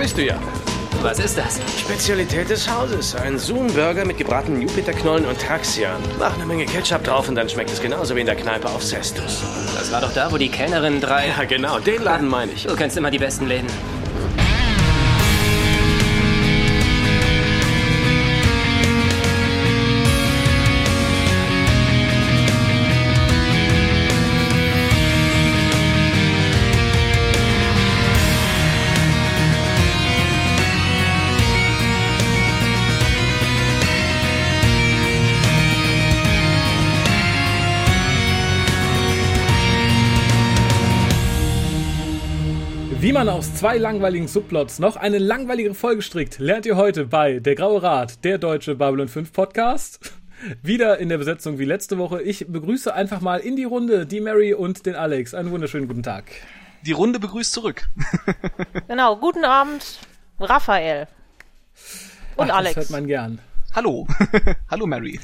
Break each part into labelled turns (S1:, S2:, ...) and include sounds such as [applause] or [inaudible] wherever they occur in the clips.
S1: bist du ja.
S2: Was ist das?
S1: Spezialität des Hauses. Ein Zoom-Burger mit gebratenen Jupiterknollen und Taxian. Mach eine Menge Ketchup drauf und dann schmeckt es genauso wie in der Kneipe auf Cestus.
S2: Das war doch da, wo die Kellnerin drei...
S1: Ja, genau. Den Laden meine ich.
S2: Du kennst immer die besten Läden.
S3: Man aus zwei langweiligen Subplots noch eine langweiligere Folge strickt, lernt ihr heute bei Der Graue Rat, der deutsche Babylon 5 Podcast. [laughs] Wieder in der Besetzung wie letzte Woche. Ich begrüße einfach mal in die Runde die Mary und den Alex. Einen wunderschönen guten Tag.
S4: Die Runde begrüßt zurück. [laughs]
S5: Genau, guten Abend, Raphael. Und
S3: Ach,
S5: Alex.
S3: Das hört man gern.
S4: Hallo. [laughs] Hallo Mary.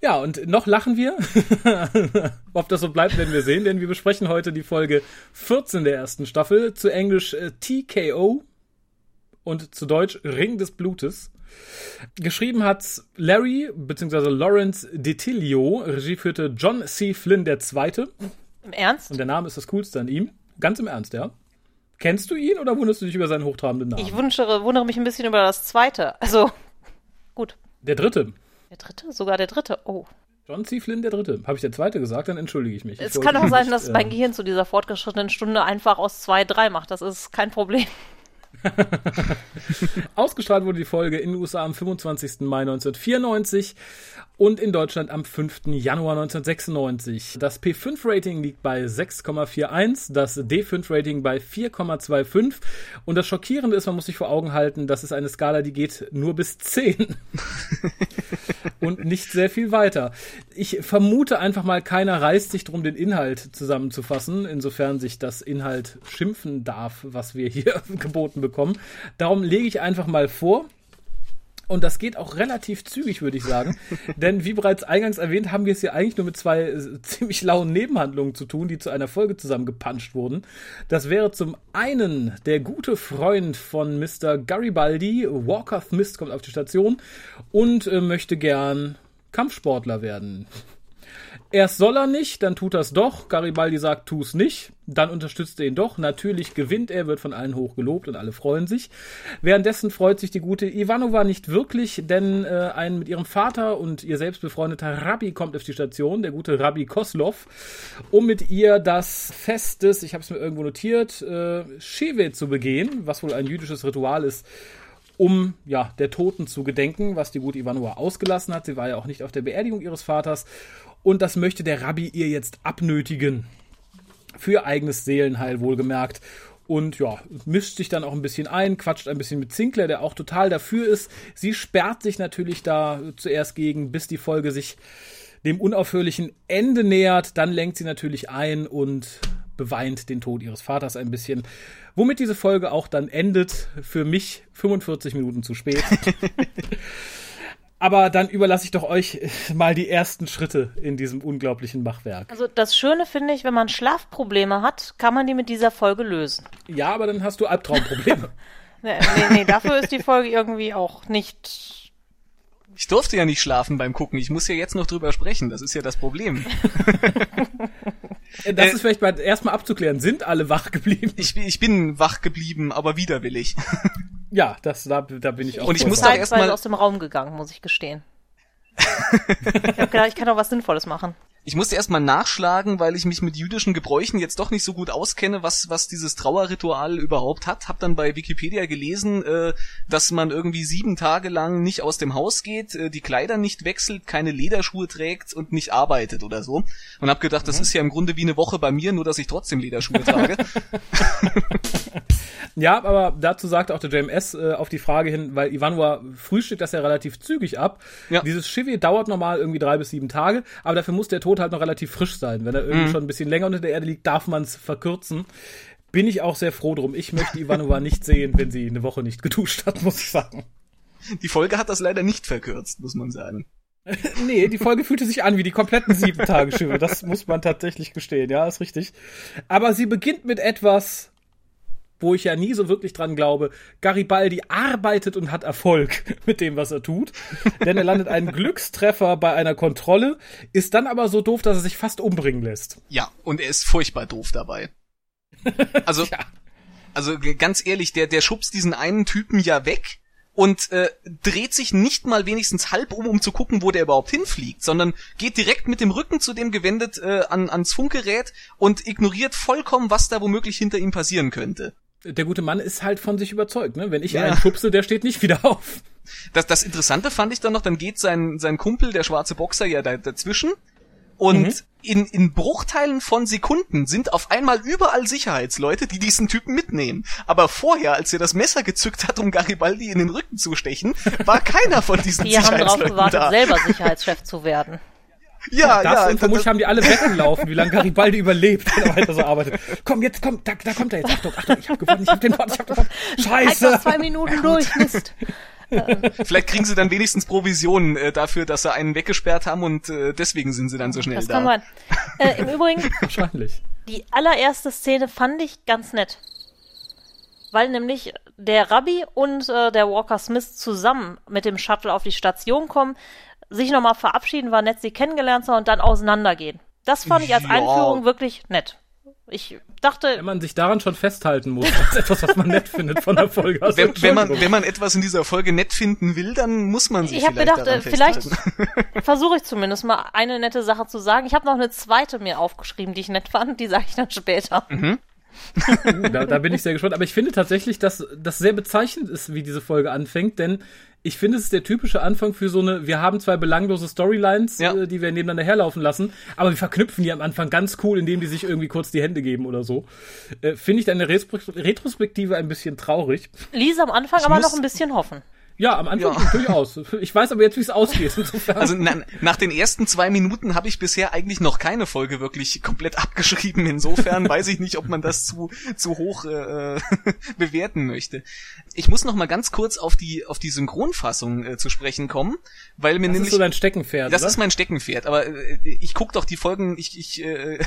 S3: Ja, und noch lachen wir. [laughs] Ob das so bleibt, werden wir sehen, denn wir besprechen heute die Folge 14 der ersten Staffel, zu Englisch äh, TKO und zu Deutsch Ring des Blutes. Geschrieben hat's Larry bzw. Lawrence DeTilio, Regie führte John C. Flynn II.
S5: Im Ernst?
S3: Und der Name ist das Coolste an ihm. Ganz im Ernst, ja. Kennst du ihn oder wunderst du dich über seinen hochtrabenden Namen?
S5: Ich wundere, wundere mich ein bisschen über das zweite. Also, gut.
S3: der dritte.
S5: Der dritte? Sogar der dritte. Oh.
S3: John C. Flynn der dritte. Habe ich der zweite gesagt, dann entschuldige ich mich. Ich
S5: Es
S3: wollte
S5: kann auch sein,
S3: nicht,
S5: dass
S3: äh,
S5: mein Gehirn zu dieser fortgeschrittenen Stunde einfach aus zwei, drei macht. Das ist kein Problem. [laughs]
S3: Ausgestrahlt wurde die Folge in den USA am 25. Mai 1994 und in Deutschland am 5. Januar 1996. Das P5-Rating liegt bei 6,41, das D5-Rating bei 4,25 und das Schockierende ist, man muss sich vor Augen halten, das ist eine Skala, die geht nur bis 10 [laughs] und nicht sehr viel weiter. Ich vermute einfach mal, keiner reißt sich drum, den Inhalt zusammenzufassen, insofern sich das Inhalt schimpfen darf, was wir hier [laughs] geboten bekommen. Darum lege ich einfach mal vor. Und das geht auch relativ zügig, würde ich sagen. [laughs] Denn wie bereits eingangs erwähnt, haben wir es hier eigentlich nur mit zwei äh, ziemlich lauen Nebenhandlungen zu tun, die zu einer Folge zusammengepanscht wurden. Das wäre zum einen der gute Freund von Mr. Garibaldi, Walker Smith, kommt auf die Station und äh, möchte gern Kampfsportler werden. Erst soll er nicht, dann tut er es doch. Garibaldi sagt, tu es nicht. Dann unterstützt er ihn doch. Natürlich gewinnt er, wird von allen hoch gelobt und alle freuen sich. Währenddessen freut sich die gute Ivanova nicht wirklich, denn äh, ein mit ihrem Vater und ihr selbst befreundeter Rabbi kommt auf die Station, der gute Rabbi Koslov, um mit ihr das Fest des, ich habe es mir irgendwo notiert, äh, Shevet zu begehen, was wohl ein jüdisches Ritual ist, um ja der Toten zu gedenken, was die gute Ivanova ausgelassen hat. Sie war ja auch nicht auf der Beerdigung ihres Vaters. Und das möchte der Rabbi ihr jetzt abnötigen. Für eigenes Seelenheil wohlgemerkt. Und ja, mischt sich dann auch ein bisschen ein, quatscht ein bisschen mit Zinkler, der auch total dafür ist. Sie sperrt sich natürlich da zuerst gegen, bis die Folge sich dem unaufhörlichen Ende nähert. Dann lenkt sie natürlich ein und beweint den Tod ihres Vaters ein bisschen. Womit diese Folge auch dann endet. Für mich 45 Minuten zu spät. [laughs] Aber dann überlasse ich doch euch mal die ersten Schritte in diesem unglaublichen Machwerk.
S5: Also, das Schöne finde ich, wenn man Schlafprobleme hat, kann man die mit dieser Folge lösen.
S3: Ja, aber dann hast du Albtraumprobleme. [laughs] [laughs]
S5: Nee, nee, nee dafür ist die Folge irgendwie auch nicht.
S4: Ich durfte ja nicht schlafen beim Gucken. Ich muss ja jetzt noch drüber sprechen. Das ist ja das Problem. [laughs]
S3: das
S4: Äh,
S3: ist vielleicht mal erstmal abzuklären. Sind alle wach geblieben?
S4: Ich, bin- ich bin wach geblieben, aber widerwillig.
S3: Ja, das, da, da bin ich auch.
S4: Und ich muss da erst
S5: zeitweise
S4: mal-
S5: aus dem Raum gegangen, muss ich gestehen. ich habe gedacht, ich kann auch was Sinnvolles machen.
S4: Ich musste erstmal nachschlagen, weil ich mich mit jüdischen Gebräuchen jetzt doch nicht so gut auskenne, was, was dieses Trauerritual überhaupt hat. Hab dann bei Wikipedia gelesen, äh, dass man irgendwie sieben Tage lang nicht aus dem Haus geht, äh, die Kleider nicht wechselt, keine Lederschuhe trägt und nicht arbeitet oder so. Und hab gedacht, das ist ja im Grunde wie eine Woche bei mir, nur dass ich trotzdem Lederschuhe trage. [laughs] [laughs]
S3: Ja, aber dazu sagte auch der JMS äh, auf die Frage hin, weil Ivanova frühstückt das ja relativ zügig ab.
S4: Ja.
S3: Dieses Chivi dauert normal irgendwie drei bis sieben Tage, aber dafür muss der Tod halt noch relativ frisch sein. Wenn er irgendwie schon ein bisschen länger unter der Erde liegt, darf man es verkürzen. Bin ich auch sehr froh drum. Ich möchte Ivanova [laughs] nicht sehen, wenn sie eine Woche nicht geduscht hat, muss ich sagen.
S4: Die Folge hat das leider nicht verkürzt, muss man sagen. [laughs]
S3: Nee, die Folge fühlte sich an wie die kompletten sieben Tage Schiffe. Das muss man tatsächlich gestehen, ja, ist richtig. Aber sie beginnt mit etwas, wo ich ja nie so wirklich dran glaube, Garibaldi arbeitet und hat Erfolg [laughs] mit dem, was er tut. Denn er landet einen Glückstreffer bei einer Kontrolle, ist dann aber so doof, dass er sich fast umbringen lässt.
S4: Ja, und er ist furchtbar doof dabei. Also, [laughs]
S3: Ja.
S4: also ganz ehrlich, der, der schubst diesen einen Typen ja weg und äh, dreht sich nicht mal wenigstens halb um, um zu gucken, wo der überhaupt hinfliegt, sondern geht direkt mit dem Rücken zu dem gewendet äh, an, ans Funkgerät und ignoriert vollkommen, was da womöglich hinter ihm passieren könnte.
S3: Der gute Mann ist halt von sich überzeugt, ne? Wenn ich
S4: Ja.
S3: einen schubse, der steht nicht [laughs] wieder auf.
S4: Das, das Interessante fand ich dann noch, dann geht sein, sein Kumpel, der schwarze Boxer, ja da, dazwischen. Und
S3: Mhm.
S4: in, in Bruchteilen von Sekunden sind auf einmal überall Sicherheitsleute, die diesen Typen mitnehmen. Aber vorher, als er das Messer gezückt hat, um Garibaldi in den Rücken zu stechen, war keiner von diesen
S5: Die haben darauf
S4: Sicherheitsleuten
S5: gewartet,
S4: da.
S5: selber Sicherheitschef zu werden.
S4: Ja,
S3: Das
S4: ja,
S3: und vermutlich haben die alle weggelaufen, wie lange Garibaldi überlebt, wenn er weiter so arbeitet. Komm, jetzt kommt, da, da kommt er jetzt. Achtung, Achtung, ich hab gewonnen, ich hab den Wort, ich hab gewonnen.
S5: Halt
S3: Scheiße.
S5: noch zwei Minuten durch, Mist. [laughs]
S4: vielleicht kriegen sie dann wenigstens Provisionen äh, dafür, dass sie einen weggesperrt haben und äh, deswegen sind sie dann so schnell
S5: Das
S4: da.
S5: kann sein. Äh, Im [laughs] Übrigen,
S3: Wahrscheinlich.
S5: die allererste Szene fand ich ganz nett. Weil nämlich der Rabbi und äh, der Walker Smith zusammen mit dem Shuttle auf die Station kommen, sich nochmal verabschieden, war nett, sie kennengelernt zu haben und dann auseinandergehen. Das fand ich als
S4: Ja.
S5: Einführung wirklich nett. Ich dachte,
S3: Wenn man sich daran schon festhalten muss, [laughs] als etwas, was man nett findet von der Folge. Also,
S4: Wenn, wenn, man, wenn man etwas in dieser Folge nett finden will, dann muss man sich
S5: ich habe
S4: vielleicht
S5: gedacht,
S4: daran
S5: äh, vielleicht
S4: festhalten. [laughs]
S5: versuche ich zumindest mal eine nette Sache zu sagen. Ich habe noch eine zweite mir aufgeschrieben, die ich nett fand, die sage ich dann später.
S4: Mhm.
S3: Da, da bin ich sehr gespannt. Aber ich finde tatsächlich, dass das sehr bezeichnend ist, wie diese Folge anfängt, denn ich finde, es ist der typische Anfang für so eine, wir haben zwei belanglose Storylines,
S4: Ja.
S3: äh, die wir nebeneinander herlaufen lassen, aber wir verknüpfen die am Anfang ganz cool, indem die sich irgendwie kurz die Hände geben oder so. Äh, finde ich Retro- Retrospektive ein bisschen traurig.
S5: Ließ am Anfang aber
S4: muss-
S5: noch ein bisschen hoffen.
S3: Ja, am Anfang
S4: Ja.
S3: durchaus. Ich weiß aber jetzt, wie es ausgeht. [laughs] Insofern.
S4: Also na, nach den ersten zwei Minuten habe ich bisher eigentlich noch keine Folge wirklich komplett abgeschrieben. Insofern weiß ich nicht, ob man das zu zu hoch äh, [laughs] bewerten möchte. Ich muss noch mal ganz kurz auf die auf die Synchronfassung äh, zu sprechen kommen, weil mir
S3: das
S4: nämlich
S3: ist so dein Steckenpferd,
S4: das
S3: oder?
S4: ist mein Steckenpferd, aber äh, ich guck doch die Folgen, ich, ich äh,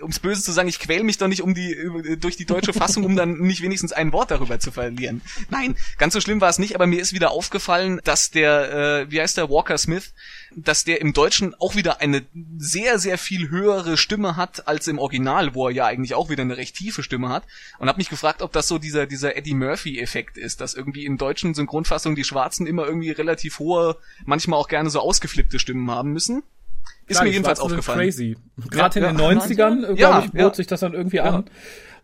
S4: ums Böse zu sagen, ich quäl mich doch nicht um die über- durch die deutsche Fassung, um dann nicht wenigstens ein Wort darüber zu verlieren. Nein, ganz so schlimm war es nicht, aber mir ist wieder aufgefallen, dass der, äh, wie heißt der, Walker Smith, dass der im Deutschen auch wieder eine sehr, sehr viel höhere Stimme hat als im Original, wo er ja eigentlich auch wieder eine recht tiefe Stimme hat. Und habe mich gefragt, ob das so dieser, dieser Eddie Murphy-Effekt ist, dass irgendwie in deutschen Synchronfassungen die Schwarzen immer irgendwie relativ hohe, manchmal auch gerne so ausgeflippte Stimmen haben müssen. Ist
S3: Klar,
S4: mir jedenfalls
S3: Schwarzen
S4: aufgefallen.
S3: Crazy. Gerade
S4: Ja,
S3: in
S4: ja.
S3: den 90ern, äh,
S4: Ja,
S3: glaube ich, bot
S4: ja.
S3: sich das dann irgendwie an.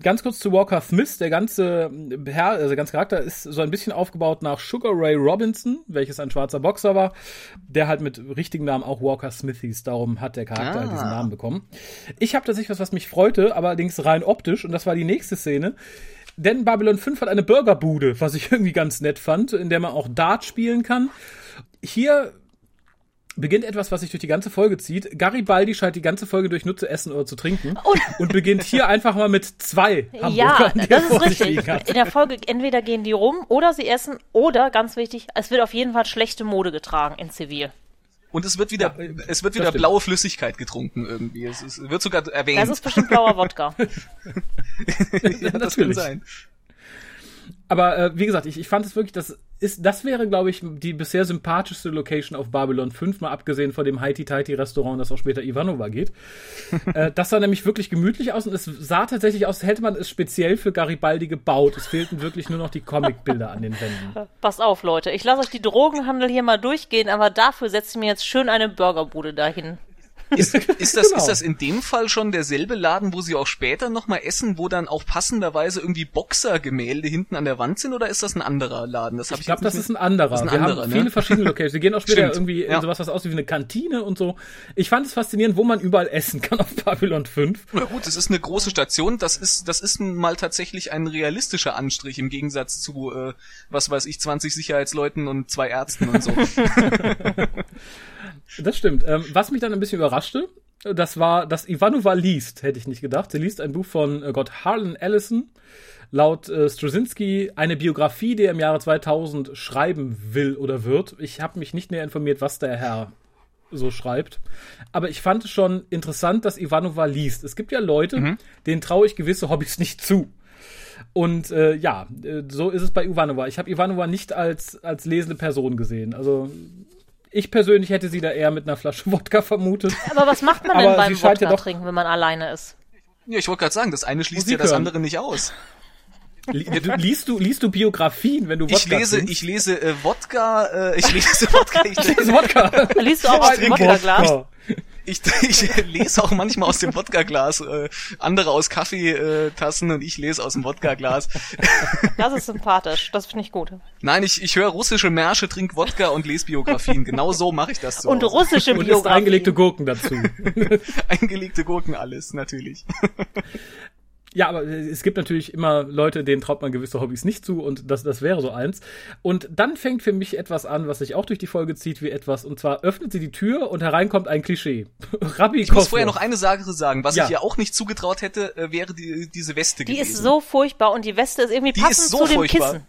S3: Ganz kurz zu Walker Smith. Der ganze äh, Herr, also der ganze Charakter ist so ein bisschen aufgebaut nach Sugar Ray Robinson, welches ein schwarzer Boxer war, der halt mit richtigen Namen auch Walker Smith hieß. Darum hat der Charakter
S4: Ah.
S3: halt diesen Namen bekommen. Ich habe tatsächlich was, was mich freute, aber allerdings rein optisch. Und das war die nächste Szene. Denn Babylon 5 hat eine Burgerbude, was ich [laughs] irgendwie ganz nett fand, in der man auch Dart spielen kann. Hier beginnt etwas, was sich durch die ganze Folge zieht. Garibaldi scheint die ganze Folge durch nur zu essen oder zu trinken und, beginnt hier einfach mal mit zwei
S5: Ja,
S3: Hamburgern, er
S5: das ist richtig. In der Folge entweder gehen die rum oder sie essen oder, ganz wichtig, es wird auf jeden Fall schlechte Mode getragen in Zivil.
S4: Und es wird wieder,
S3: Ja, äh,
S4: es wird wieder
S3: stimmt.
S4: blaue Flüssigkeit getrunken irgendwie. Es, ist, wird sogar erwähnt.
S5: Das ist bestimmt blauer Wodka. [laughs]
S4: ja, das kann
S3: natürlich.
S4: sein.
S3: Aber äh, wie gesagt, ich, ich fand es wirklich, das ist, das wäre, glaube ich, die bisher sympathischste Location auf Babylon 5, mal abgesehen von dem Haiti-Taiti-Restaurant, das auch später Ivanova geht. [laughs] äh, das sah nämlich wirklich gemütlich aus und es sah tatsächlich aus, als hätte man es speziell für Garibaldi gebaut. Es fehlten wirklich nur noch die Comicbilder an den Wänden. [laughs]
S5: Pass auf, Leute. Ich lasse euch die Drogenhandel hier mal durchgehen, aber dafür setze ich mir jetzt schön eine Burgerbude dahin.
S4: Ist, ist, das,
S3: Genau.
S4: ist das in dem Fall schon derselbe Laden, wo sie auch später nochmal essen, wo dann auch passenderweise irgendwie Boxergemälde hinten an der Wand sind, oder ist das ein anderer Laden? Das hab
S3: Ich glaube,
S4: jetzt
S3: das ist ein anderer.
S4: Das ist ein
S3: Wir
S4: anderer,
S3: haben
S4: ne?
S3: viele verschiedene Locations. Wir gehen auch später
S4: Stimmt,
S3: irgendwie in
S4: ja.
S3: sowas, was aussieht wie eine Kantine und so. Ich fand es faszinierend, wo man überall essen kann auf Babylon 5.
S4: Na gut, es ist eine große Station. Das ist, das ist mal tatsächlich ein realistischer Anstrich im Gegensatz zu, äh, was weiß ich, 20 Sicherheitsleuten und zwei Ärzten und so. [laughs]
S3: Das stimmt. Ähm, was mich dann ein bisschen überraschte, das war, dass Ivanova liest, hätte ich nicht gedacht. Sie liest ein Buch von äh, Gott Harlan Ellison. Laut äh, Straczynski eine Biografie, die er im Jahre 2000 schreiben will oder wird. Ich habe mich nicht näher informiert, was der Herr so schreibt. Aber ich fand es schon interessant, dass Ivanova liest. Es gibt ja Leute, denen traue ich gewisse Hobbys nicht zu. Und äh, ja, äh, so ist es bei Ivanova. Ich habe Ivanova nicht als, als lesende Person gesehen. Also ich persönlich hätte sie da eher mit einer Flasche [laughs] Wodka vermutet.
S5: Aber was macht man denn beim
S3: ja
S5: Wodka
S3: doch-
S5: trinken, wenn man alleine ist?
S4: Ja, ich wollte gerade sagen, das eine schließt
S3: Musik
S4: ja das
S3: hören.
S4: andere nicht aus.
S3: Du, liest, du, liest du Biografien, wenn du
S4: Ich
S3: Wodka
S4: lese,
S3: trinkst?
S4: ich lese äh, Wodka, äh, ich lese Wodka, ich,
S3: Ich [laughs] lese Wodka.
S5: Liest du auch aus dem
S3: Trink
S5: Wodka-Glas?
S4: Ich, ich lese auch manchmal aus dem Wodka-Glas, äh, andere aus Kaffeetassen und ich lese aus dem Wodka-Glas.
S5: Das ist sympathisch. Das finde ich gut.
S4: Nein, ich, ich höre russische Märsche, trink Wodka und lese Biografien. Genau so mache ich das zu
S5: Und russische
S3: Und isst
S5: Biografie.
S3: eingelegte Gurken dazu. [laughs]
S4: Eingelegte Gurken, alles, natürlich.
S3: Ja, aber es gibt natürlich immer Leute, denen traut man gewisse Hobbys nicht zu und das, das wäre so eins. Und dann fängt für mich etwas an, was sich auch durch die Folge zieht wie etwas. Und zwar öffnet sie die Tür und hereinkommt ein Klischee. [laughs] Rabbi
S4: Ich muss
S3: Koslov.
S4: vorher noch eine Sache sagen. Was
S3: Ja.
S4: ich ihr auch nicht zugetraut hätte, äh, wäre die, diese Weste
S5: Die
S4: gewesen.
S5: ist so furchtbar und die Weste ist irgendwie
S4: Die
S5: passend
S4: ist so
S5: zu dem
S4: furchtbar.
S5: Kissen,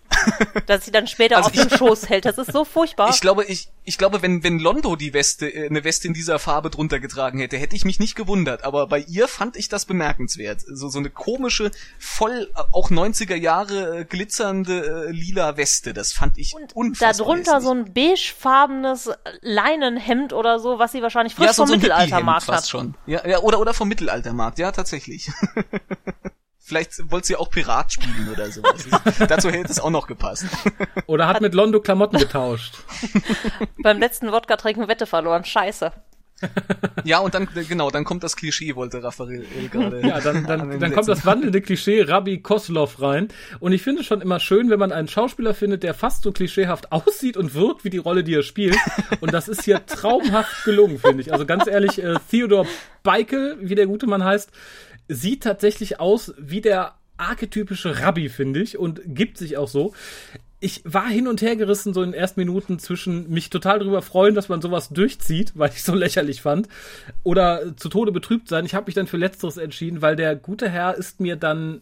S5: [laughs] das sie dann später
S4: Also
S5: auf dem Schoß hält. Das ist so furchtbar.
S4: Ich glaube, ich, ich glaube, wenn, wenn Londo die Weste, äh, eine Weste in dieser Farbe drunter getragen hätte, hätte ich mich nicht gewundert. Aber bei ihr fand ich das bemerkenswert. So, so eine komische, voll, äh, auch 90er Jahre äh, glitzernde äh, lila Weste. Das fand ich
S5: und
S4: unfassbar.
S5: darunter
S4: hässlich.
S5: so ein beigefarbenes Leinenhemd oder so, was sie wahrscheinlich frisch
S4: ja,
S5: vom
S4: so
S5: Mittelaltermarkt hat.
S4: fast schon. Ja, ja, oder, oder vom Mittelaltermarkt. Ja, tatsächlich. [laughs] Vielleicht wollte sie auch Pirat spielen oder sowas. [laughs] Dazu hätte es auch noch gepasst.
S3: Oder hat mit Londo Klamotten getauscht. [laughs]
S5: Beim letzten Wodka trinken Wette verloren. Scheiße. [laughs]
S4: Ja, und dann, genau, dann kommt das Klischee, wollte Raphael äh, gerade.
S3: Ja, dann,
S4: an
S3: dann, dann kommt das wandelnde Klischee Rabbi Koslov rein. Und ich finde es schon immer schön, wenn man einen Schauspieler findet, der fast so klischeehaft [laughs] aussieht und wirkt wie die Rolle, die er spielt. Und das ist hier [laughs] traumhaft gelungen, finde ich. Also ganz ehrlich, äh, Theodor Beikel, wie der gute Mann heißt, sieht tatsächlich aus wie der archetypische Rabbi, finde ich, und gibt sich auch so. Ich war hin und her gerissen, so in den ersten Minuten zwischen mich total darüber freuen, dass man sowas durchzieht, [laughs] weil ich so lächerlich fand, oder zu Tode betrübt sein. Ich habe mich dann für Letzteres entschieden, weil der gute Herr ist mir dann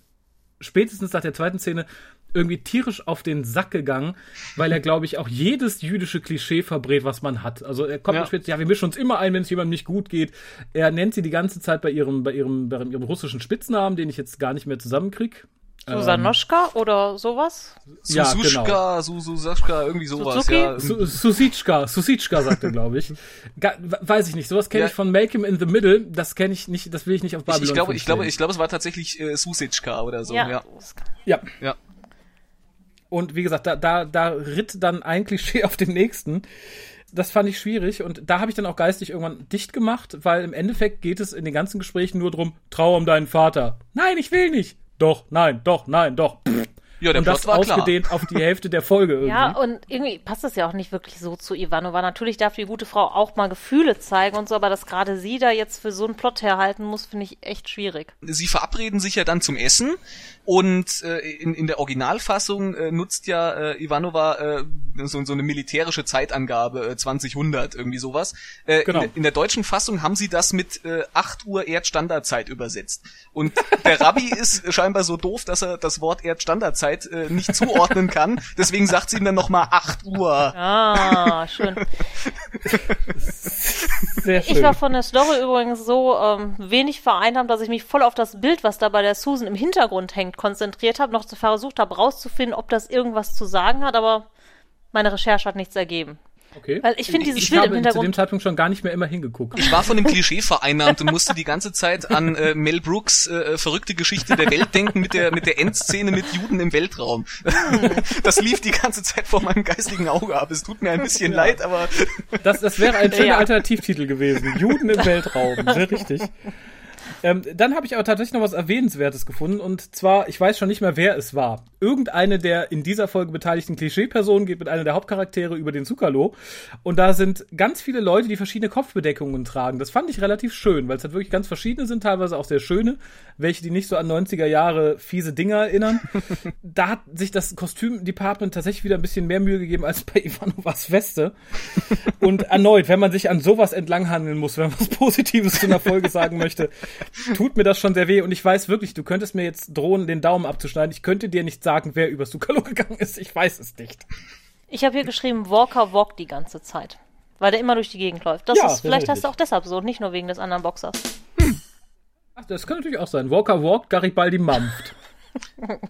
S3: spätestens nach der zweiten Szene irgendwie tierisch auf den Sack gegangen, weil er, glaube ich, auch jedes jüdische Klischee verbrät, was man hat. Also er kommt
S4: Ja.
S3: später, ja, wir mischen uns immer ein, wenn es jemandem nicht gut geht. Er nennt sie die ganze Zeit bei ihrem, bei ihrem, bei ihrem russischen Spitznamen, den ich jetzt gar nicht mehr zusammenkrieg.
S5: Susanoschka oder sowas?
S3: Ja,
S4: Susushka, Su Susaschka, irgendwie sowas,
S5: Suzuki?
S4: ja.
S3: Su- Susitschka, Susitschka sagt er, glaube ich. [laughs] Ga weiß ich nicht. Sowas kenne
S4: Ja.
S3: ich von Malcolm in the Middle. Das kenne ich nicht, das will ich nicht auf
S4: Ich,
S3: Babylon
S4: ich glaube,
S3: 5
S4: ich glaube,
S3: sehen.
S4: ich glaube, es war tatsächlich äh, Susitschka oder so, ja.
S3: Ja.
S4: Ja.
S3: Und wie gesagt, da, da, da ritt dann ein Klischee [laughs] auf den nächsten. Das fand ich schwierig und da habe ich dann auch geistig irgendwann dicht gemacht, weil im Endeffekt geht es in den ganzen Gesprächen nur drum, trau um deinen Vater. Nein, ich will nicht. Doch, nein, doch, nein, doch.
S4: Ja, der
S3: und das
S4: Plot war klar.
S3: ausgedehnt auf die Hälfte der Folge [laughs] irgendwie.
S5: Ja, und irgendwie passt das ja auch nicht wirklich so zu Ivanova. Natürlich darf die gute Frau auch mal Gefühle zeigen und so, aber dass gerade sie da jetzt für so einen Plot herhalten muss, finde ich echt schwierig.
S4: Sie verabreden sich ja dann zum Essen und äh, in, in der Originalfassung äh, nutzt ja äh, Ivanova äh, so, so eine militärische Zeitangabe, äh, 2000, irgendwie sowas. Äh,
S3: Genau.
S4: in, in der deutschen Fassung haben sie das mit äh, 8 Uhr Erdstandardzeit übersetzt. Und der Rabbi [laughs] ist scheinbar so doof, dass er das Wort Erdstandardzeit äh, nicht zuordnen kann. Deswegen sagt sie ihm dann nochmal 8 Uhr.
S5: Ah, schön.
S3: Sehr schön.
S5: Ich war von der Story übrigens so ähm, wenig vereinnahmt, dass ich mich voll auf das Bild, was da bei der Susan im Hintergrund hängt, konzentriert habe, noch zu versucht habe, rauszufinden, ob das irgendwas zu sagen hat, aber meine Recherche hat nichts ergeben.
S3: okay.
S5: Weil ich finde dieses
S3: ich
S5: Bild
S3: habe
S5: im
S3: zu dem
S5: Hintergrund.
S3: Zeitpunkt schon gar nicht mehr immer hingeguckt.
S4: Ich war von dem Klischee vereinnahmt und musste die ganze Zeit an äh, Mel Brooks äh, verrückte Geschichte der Welt denken mit der mit der Endszene mit Juden im Weltraum. [laughs] Das lief die ganze Zeit vor meinem geistigen Auge ab. Es tut mir ein bisschen leid, aber
S3: Das, das wäre ein [laughs] schöner
S5: Ja.
S3: Alternativtitel gewesen. Juden im Weltraum. Sehr richtig. Ähm, dann habe ich aber tatsächlich noch was Erwähnenswertes gefunden. Und zwar, ich weiß schon nicht mehr, wer es war. Irgendeine der in dieser Folge beteiligten Klischee-Personen geht mit einer der Hauptcharaktere über den Zukalo. Und da sind ganz viele Leute, die verschiedene Kopfbedeckungen tragen. Das fand ich relativ schön, weil es halt wirklich ganz verschiedene sind, teilweise auch sehr schöne. Welche, die nicht so an 90er Jahre fiese Dinger erinnern. [laughs] da hat sich das Kostüm-Department tatsächlich wieder ein bisschen mehr Mühe gegeben als bei [laughs] Ivanovas Weste. Und erneut, wenn man sich an sowas entlanghandeln muss, wenn man was Positives zu einer Folge sagen möchte, [laughs] tut mir das schon sehr weh. Und ich weiß wirklich, du könntest mir jetzt drohen, den Daumen abzuschneiden. Ich könnte dir nicht sagen, wer übers Zukalo [laughs] gegangen ist. Ich weiß es nicht.
S5: Ich habe hier geschrieben, Walker walkt die ganze Zeit. Weil der immer durch die Gegend läuft. Das
S3: Ja,
S5: ist, vielleicht hast du auch deshalb so, nicht nur wegen des anderen Boxers.
S3: Ach, das kann natürlich auch sein. Walker walkt, Garibaldi mampft.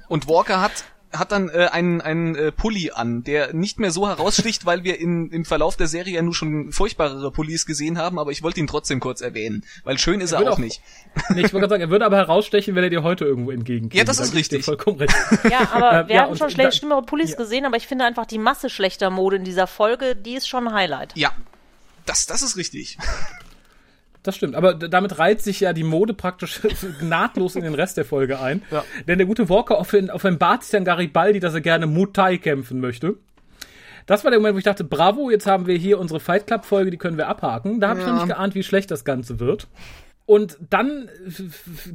S4: Und Walker hat hat dann äh, einen, einen äh, Pulli an, der nicht mehr so heraussticht, weil wir in, im Verlauf der Serie ja nur schon furchtbarere Pullis gesehen haben, aber ich wollte ihn trotzdem kurz erwähnen, weil schön ist er,
S3: würde
S4: auch,
S3: auch-
S4: nicht.
S3: Nee, ich wollte gerade sagen, er würde aber herausstechen, wenn er dir heute irgendwo entgegenkäme.
S4: Ja, das
S3: Da
S4: ist richtig.
S3: Vollkommen recht.
S5: Ja, aber
S3: Ähm,
S5: wir
S3: ja,
S5: hatten
S3: und
S5: schon schlecht schlimmere Pullis
S3: ja.
S5: gesehen, aber ich finde einfach die Masse schlechter Mode in dieser Folge, die ist schon ein Highlight.
S4: Ja, das, das ist richtig.
S3: Das stimmt, aber damit reiht sich ja die Mode praktisch [laughs] nahtlos in den Rest der Folge ein.
S4: Ja.
S3: Denn der gute Walker offen- offenbart sich dann Garibaldi, dass er gerne Muay kämpfen möchte. Das war der Moment, wo ich dachte, bravo, jetzt haben wir hier unsere Fight Club Folge, die können wir abhaken. Da habe ich noch
S4: Ja.
S3: nicht geahnt, wie schlecht das Ganze wird. Und dann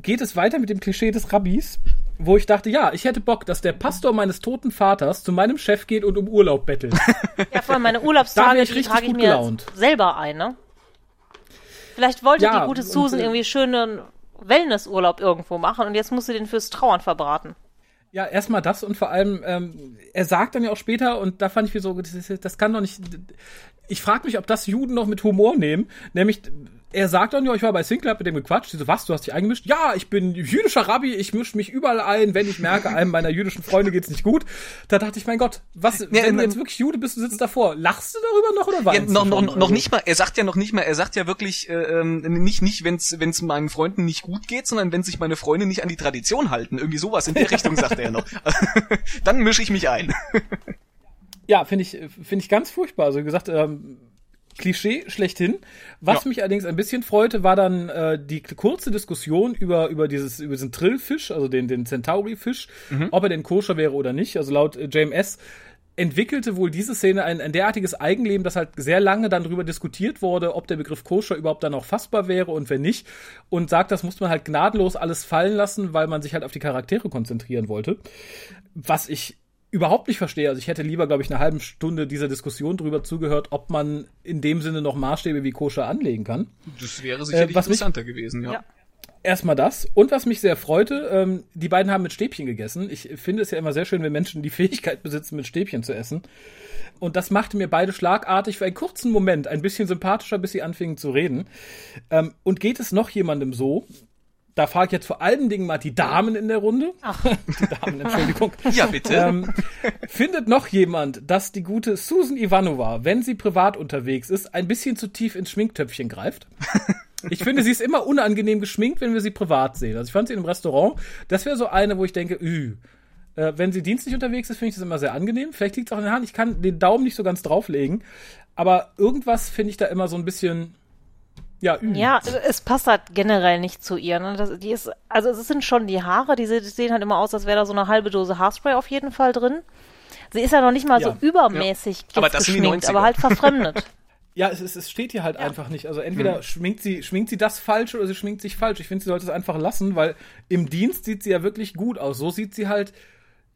S3: geht es weiter mit dem Klischee des Rabbis, wo ich dachte, ja, ich hätte Bock, dass der Pastor meines toten Vaters zu meinem Chef geht und um Urlaub bettelt. [laughs]
S5: Ja, vor allem meine
S3: Da
S5: Urlaubstage,
S3: ich
S5: die
S3: richtig
S5: trage ich
S3: gut
S5: mir
S3: gelaunt.
S5: selber ein, ne? Vielleicht wollte
S3: Ja,
S5: die gute Susan
S3: äh,
S5: irgendwie schönen Wellnessurlaub irgendwo machen und jetzt muss sie den fürs Trauern verbraten.
S3: Ja, erstmal das und vor allem, ähm, er sagt dann ja auch später, und da fand ich mir so, das, das kann doch nicht. Ich frage mich, ob das Juden noch mit Humor nehmen. Nämlich, er sagt dann, ja, ich war bei Sinclair, hab mit dem gequatscht. Sie so, was, du hast dich eingemischt? Ja, ich bin jüdischer Rabbi, ich mische mich überall ein, wenn ich merke, einem meiner jüdischen Freunde geht's nicht gut. Da dachte ich, mein Gott, was, wenn
S4: ähm,
S3: du jetzt wirklich Jude bist, du sitzt davor, lachst du darüber noch oder
S4: Ja,
S3: weinst
S4: noch, noch, noch nicht mal, er sagt ja noch nicht mal, er sagt ja wirklich äh, ähm, nicht, nicht wenn es meinen Freunden nicht gut geht, sondern wenn sich meine Freunde nicht an die Tradition halten. Irgendwie sowas in der Richtung sagt er noch. [laughs] Dann mische ich mich ein.
S3: Ja, finde ich, finde ich ganz furchtbar. Also wie gesagt, ähm, Klischee schlechthin. Was
S4: Ja.
S3: mich allerdings ein bisschen freute, war dann äh, die kurze Diskussion über, über dieses, über diesen Trillfisch, also den, den Centauri-Fisch, ob er denn koscher wäre oder nicht. Also laut äh, JMS entwickelte wohl diese Szene ein, ein derartiges Eigenleben, dass halt sehr lange dann darüber diskutiert wurde, ob der Begriff koscher überhaupt dann auch fassbar wäre und wenn nicht. Und sagt, das muss man halt gnadenlos alles fallen lassen, weil man sich halt auf die Charaktere konzentrieren wollte. Was ich überhaupt nicht verstehe. Also ich hätte lieber, glaube ich, eine halbe Stunde dieser Diskussion drüber zugehört, ob man in dem Sinne noch Maßstäbe wie koscher anlegen kann.
S4: Das wäre sicherlich
S3: was mich-
S4: interessanter gewesen, ja.
S5: Ja.
S3: Erstmal das. Und was mich sehr freute, ähm, die beiden haben mit Stäbchen gegessen. Ich finde es ja immer sehr schön, wenn Menschen die Fähigkeit besitzen, mit Stäbchen zu essen. Und das machte mir beide schlagartig für einen kurzen Moment ein bisschen sympathischer, bis sie anfingen zu reden. Ähm, und geht es noch jemandem so? Da frage ich jetzt vor allen Dingen mal die Damen in der Runde. [laughs] Die Damen, Entschuldigung. [laughs]
S4: Ja, bitte.
S3: Ähm, findet noch jemand, dass die gute Susan Ivanova, wenn sie privat unterwegs ist, ein bisschen zu tief ins Schminktöpfchen greift? [laughs] Ich finde, sie ist immer unangenehm geschminkt, wenn wir sie privat sehen. Also ich fand sie in einem Restaurant, das wäre so eine, wo ich denke, üh. Äh, wenn sie dienstlich unterwegs ist, finde ich das immer sehr angenehm. Vielleicht liegt es auch in der Hand. Ich kann den Daumen nicht so ganz drauflegen. Aber irgendwas finde ich da immer so ein bisschen, ja, üh.
S5: Ja, es passt halt generell nicht zu ihr. Ne? Das, die ist, also es sind schon die Haare, die, se- die sehen halt immer aus, als wäre da so eine halbe Dose Haarspray auf jeden Fall drin. Sie ist ja noch nicht mal
S3: Ja.
S5: so übermäßig jetzt
S4: Aber das sind die
S5: geschminkt,
S4: 90er.
S5: aber halt verfremdet. [laughs]
S3: Ja, es, ist, es steht hier halt einfach nicht. Also entweder schminkt sie schminkt sie das falsch oder sie schminkt sich falsch. Ich finde, sie sollte es einfach lassen, weil im Dienst sieht sie ja wirklich gut aus. So sieht sie halt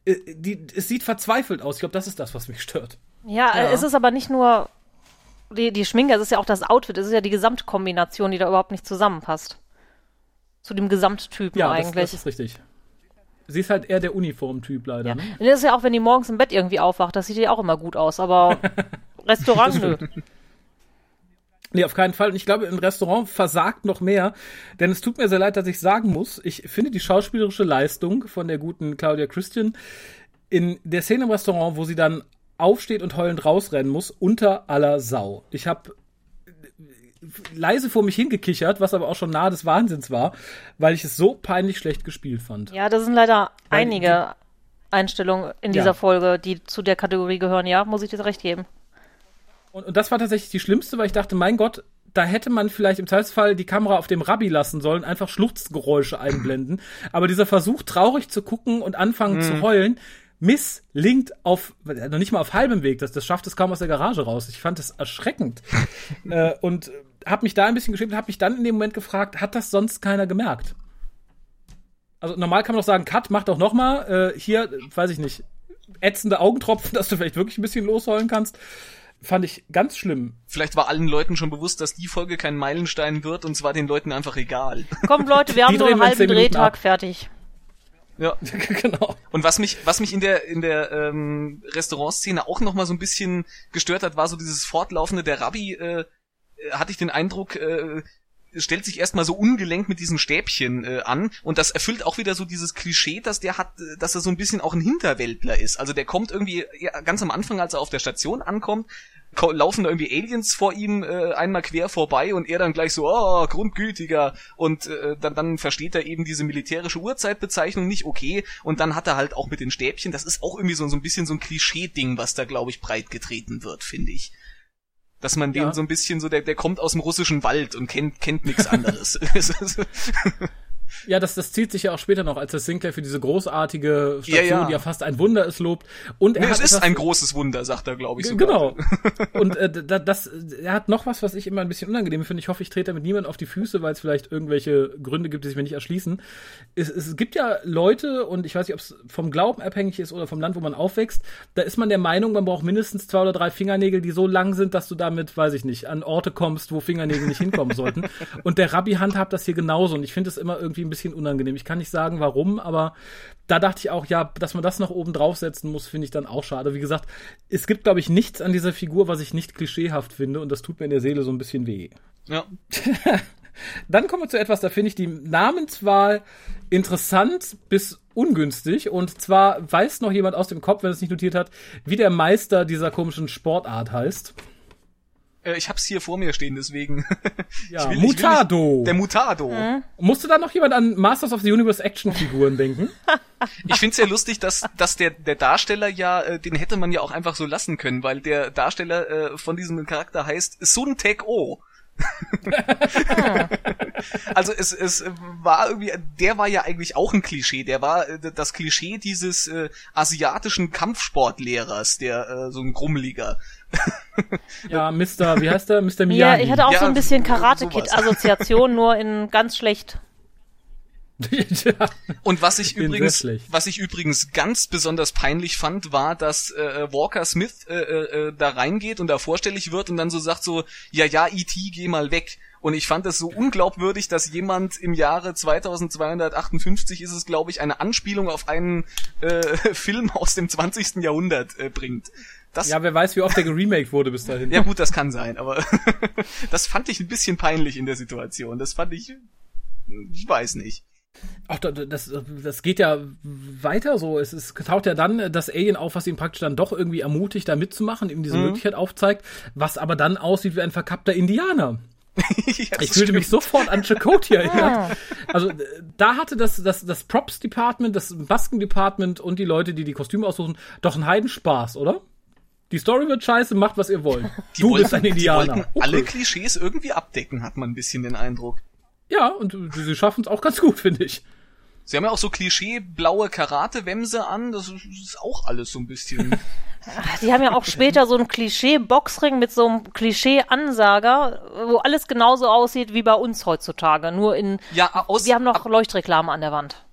S3: äh, die es sieht verzweifelt aus. Ich glaube, das ist das, was mich stört.
S5: Ja,
S4: Ja.
S5: es ist aber nicht nur die, die Schminke, es ist ja auch das Outfit, es ist ja die Gesamtkombination, die da überhaupt nicht zusammenpasst. Zu dem Gesamttypen
S3: Ja, das,
S5: eigentlich.
S3: das ist richtig. Sie ist halt eher der Uniformtyp leider.
S5: ja.
S3: Ne?
S5: Und das ist ja auch, wenn die morgens im Bett irgendwie aufwacht, das sieht ja auch immer gut aus, aber [laughs] Restaurant, nö.
S3: Nee, auf keinen Fall. Und ich glaube, ein Restaurant versagt noch mehr, denn es tut mir sehr leid, dass ich sagen muss, ich finde die schauspielerische Leistung von der guten Claudia Christian in der Szene im Restaurant, wo sie dann aufsteht und heulend rausrennen muss, unter aller Sau. Ich habe leise vor mich hingekichert, was aber auch schon nahe des Wahnsinns war, weil ich es so peinlich schlecht gespielt fand.
S5: Ja, das sind leider
S3: Weil
S5: einige Einstellungen in
S3: Ja.
S5: dieser Folge, die zu der Kategorie gehören, ja, muss ich dir recht geben.
S3: Und, und das war tatsächlich die schlimmste, weil ich dachte, mein Gott, da hätte man vielleicht im Zweifelsfall die Kamera auf dem Rabbi lassen sollen, einfach Schluchzgeräusche einblenden. Aber dieser Versuch, traurig zu gucken und anfangen zu heulen, misslingt auf, äh, noch nicht mal auf halbem Weg. Das, das schafft es kaum aus der Garage raus. Ich fand es erschreckend. [laughs] äh, und habe mich da ein bisschen geschrieben, habe mich dann in dem Moment gefragt, hat das sonst keiner gemerkt? Also normal kann man doch sagen, Cut, mach doch noch mal. Äh, hier, weiß ich nicht, ätzende Augentropfen, [laughs] dass du vielleicht wirklich ein bisschen losheulen kannst. Fand ich ganz schlimm.
S4: Vielleicht war allen Leuten schon bewusst, dass die Folge kein Meilenstein wird und zwar den Leuten einfach egal.
S5: Kommt, Leute, wir [laughs] haben
S3: Die
S5: nur einen halben Drehtag fertig.
S4: Ja. [laughs]
S3: genau.
S4: Und was mich, was mich in der in der ähm, Restaurantszene auch noch mal so ein bisschen gestört hat, war so dieses fortlaufende. Der Rabbi äh, äh, hatte ich den Eindruck, äh, stellt sich erstmal so ungelenkt mit diesem Stäbchen äh, an und das erfüllt auch wieder so dieses Klischee, dass der hat, äh, dass er so ein bisschen auch ein Hinterwäldler ist. Also der kommt irgendwie ja, ganz am Anfang, als er auf der Station ankommt, ko- laufen da irgendwie Aliens vor ihm äh, einmal quer vorbei und er dann gleich so, oh, grundgütiger und äh, dann, dann versteht er eben diese militärische Uhrzeitbezeichnung nicht, okay, und dann hat er halt auch mit den Stäbchen, das ist auch irgendwie so, so ein bisschen so ein Klischee-Ding, was da, glaube ich, breit getreten wird, finde ich. Dass man den
S3: Ja.
S4: so ein bisschen so, der, der kommt aus dem russischen Wald und kennt, kennt nichts [laughs] anderes. [laughs]
S3: Ja, das, das zieht sich ja auch später noch, als der Sinclair für diese großartige
S4: Ja,
S3: Station,
S4: ja.
S3: die ja fast ein Wunder ist, lobt. Und er
S4: nee,
S3: hat
S4: es ist ein großes Wunder, sagt er, glaube ich. Sogar.
S3: Genau. Und äh, da, das, er hat noch was, was ich immer ein bisschen unangenehm finde. Ich hoffe, ich trete damit niemand auf die Füße, weil es vielleicht irgendwelche Gründe gibt, die sich mir nicht erschließen. Es, es gibt ja Leute, und ich weiß nicht, ob es vom Glauben abhängig ist oder vom Land, wo man aufwächst, da ist man der Meinung, man braucht mindestens zwei oder drei Fingernägel, die so lang sind, dass du damit, weiß ich nicht, an Orte kommst, wo Fingernägel nicht hinkommen sollten. [laughs] Und der Rabbi handhabt das hier genauso. Und ich finde es immer irgendwie ein bisschen unangenehm. Ich kann nicht sagen, warum, aber da dachte ich auch, ja, dass man das noch oben draufsetzen muss, finde ich dann auch schade. Wie gesagt, es gibt, glaube ich, nichts an dieser Figur, was ich nicht klischeehaft finde und das tut mir in der Seele so ein bisschen weh.
S4: Ja. [laughs]
S3: Dann kommen wir zu etwas, da finde ich die Namenswahl interessant bis ungünstig. Und zwar weiß noch jemand aus dem Kopf, wenn es nicht notiert hat, wie der Meister dieser komischen Sportart heißt.
S4: Äh, Ich hab's hier vor mir stehen, deswegen. [laughs]
S3: Ja,
S4: Ich will- ich will
S3: Mutado.
S4: nicht- Der Mutado.
S3: Musste da noch jemand an Masters of the Universe Actionfiguren denken? [laughs]
S4: Ich find's ja lustig, dass, dass der, der Darsteller ja, äh, den hätte man ja auch einfach so lassen können, weil der Darsteller äh, von diesem Charakter heißt Sun Tek O. [laughs] also es, es war irgendwie, der war ja eigentlich auch ein Klischee. Der war äh, das Klischee dieses äh, asiatischen Kampfsportlehrers, der äh, so ein Grummeliger. [laughs]
S3: Ja, Mr. Wie heißt der? Mr.
S5: Ja,
S3: Miyagi.
S5: ich hatte auch
S4: Ja,
S5: so ein bisschen. Karate-Kid-Assoziation, nur in ganz schlecht. [laughs]
S4: Und was ich übrigens, was ich übrigens ganz besonders peinlich fand, war, dass äh, Walker Smith äh, äh, da reingeht und da vorstellig wird und dann so sagt so, ja ja, E.T., geh mal weg. Und ich fand es so unglaubwürdig, dass jemand im Jahre 2258 ist es, glaube ich, eine Anspielung auf einen äh, [laughs] Film aus dem 20. Jahrhundert äh, bringt. Das,
S3: ja, wer weiß, wie oft der geremaked wurde bis dahin.
S4: ja gut, das kann sein, aber [laughs] das fand ich ein bisschen peinlich in der Situation. Das fand ich, ich weiß nicht.
S3: Ach, da- das, das geht ja weiter so. Es, es taucht ja dann das Alien auf, was ihn praktisch dann doch irgendwie ermutigt, da mitzumachen, ihm diese
S4: Mhm.
S3: Möglichkeit aufzeigt, was aber dann aussieht wie ein verkappter Indianer. [laughs]
S4: Ja,
S3: Ich fühlte mich sofort an Chakotay [laughs] erinnert. Also da hatte das, das, das Props-Department, das Masken-Department und die Leute, die die Kostüme aussuchen, doch einen Heidenspaß, oder? Die Story wird scheiße, macht was ihr wollt.
S4: Die
S3: du
S4: wollten,
S3: bist ein
S4: Die
S3: Indianer.
S4: wollten
S3: Okay.
S4: alle Klischees irgendwie abdecken, hat man ein bisschen den Eindruck.
S3: Ja, und sie schaffen es auch ganz gut, finde ich.
S4: Sie haben ja auch so Klischee-blaue Karate-Wemse an, das ist auch alles so ein bisschen. [laughs]
S5: Die haben ja auch später so einen Klischee-Boxring mit so einem Klischee-Ansager, wo alles genauso aussieht wie bei uns heutzutage. Nur in,
S4: Ja, aus,
S5: wir haben noch Leuchtreklame an der Wand.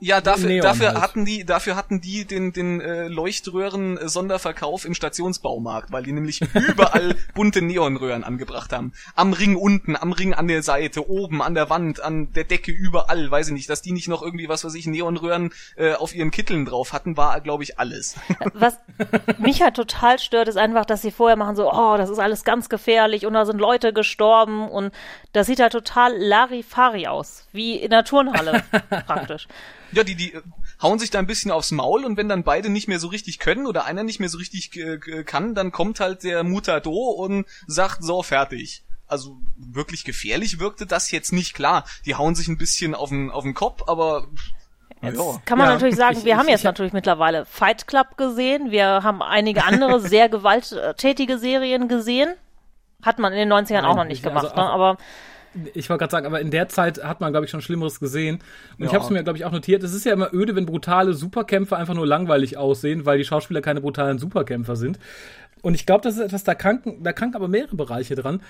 S4: Ja dafür,
S3: Neon
S4: dafür
S3: halt.
S4: hatten die, dafür hatten die den, den äh, Leuchtröhren-Sonderverkauf im Stationsbaumarkt, weil die nämlich [laughs] überall bunte Neonröhren angebracht haben. Am Ring unten, am Ring an der Seite, oben, an der Wand, an der Decke, überall, weiß ich nicht, dass die nicht noch irgendwie, was weiß ich, Neonröhren äh, auf ihren Kitteln drauf hatten, war, glaube ich, alles.
S5: Was [laughs] mich halt total stört, ist einfach, dass sie vorher machen so, oh, das ist alles ganz gefährlich und da sind Leute gestorben und das sieht halt total Larifari aus, wie in der Turnhalle praktisch. [laughs]
S4: Ja, die, die äh, hauen sich da ein bisschen aufs Maul und wenn dann beide nicht mehr so richtig können oder einer nicht mehr so richtig äh, kann, dann kommt halt der Mutado und sagt, so, fertig. Also wirklich gefährlich wirkte das jetzt nicht klar. Die hauen sich ein bisschen auf den, auf den Kopf, aber
S5: Jetzt
S4: ja.
S5: kann man
S3: Ja,
S5: natürlich sagen,
S3: ich-
S5: wir
S3: ich-
S5: haben jetzt
S3: ich-
S5: natürlich mittlerweile Fight Club gesehen, wir haben einige andere [laughs] sehr gewalttätige Serien gesehen. Hat man in den 90ern auch noch nicht.
S3: Also
S5: gemacht, ne?
S3: auch-
S5: aber
S3: Ich wollte gerade sagen, aber in der Zeit hat man, glaube ich, schon Schlimmeres gesehen. Und ich
S4: Ja.
S3: habe es mir, glaube ich, auch notiert. Es ist ja immer öde, wenn brutale Superkämpfer einfach nur langweilig aussehen, weil die Schauspieler keine brutalen Superkämpfer sind. Und ich glaube, das ist etwas, da kranken, da kranken aber mehrere Bereiche dran.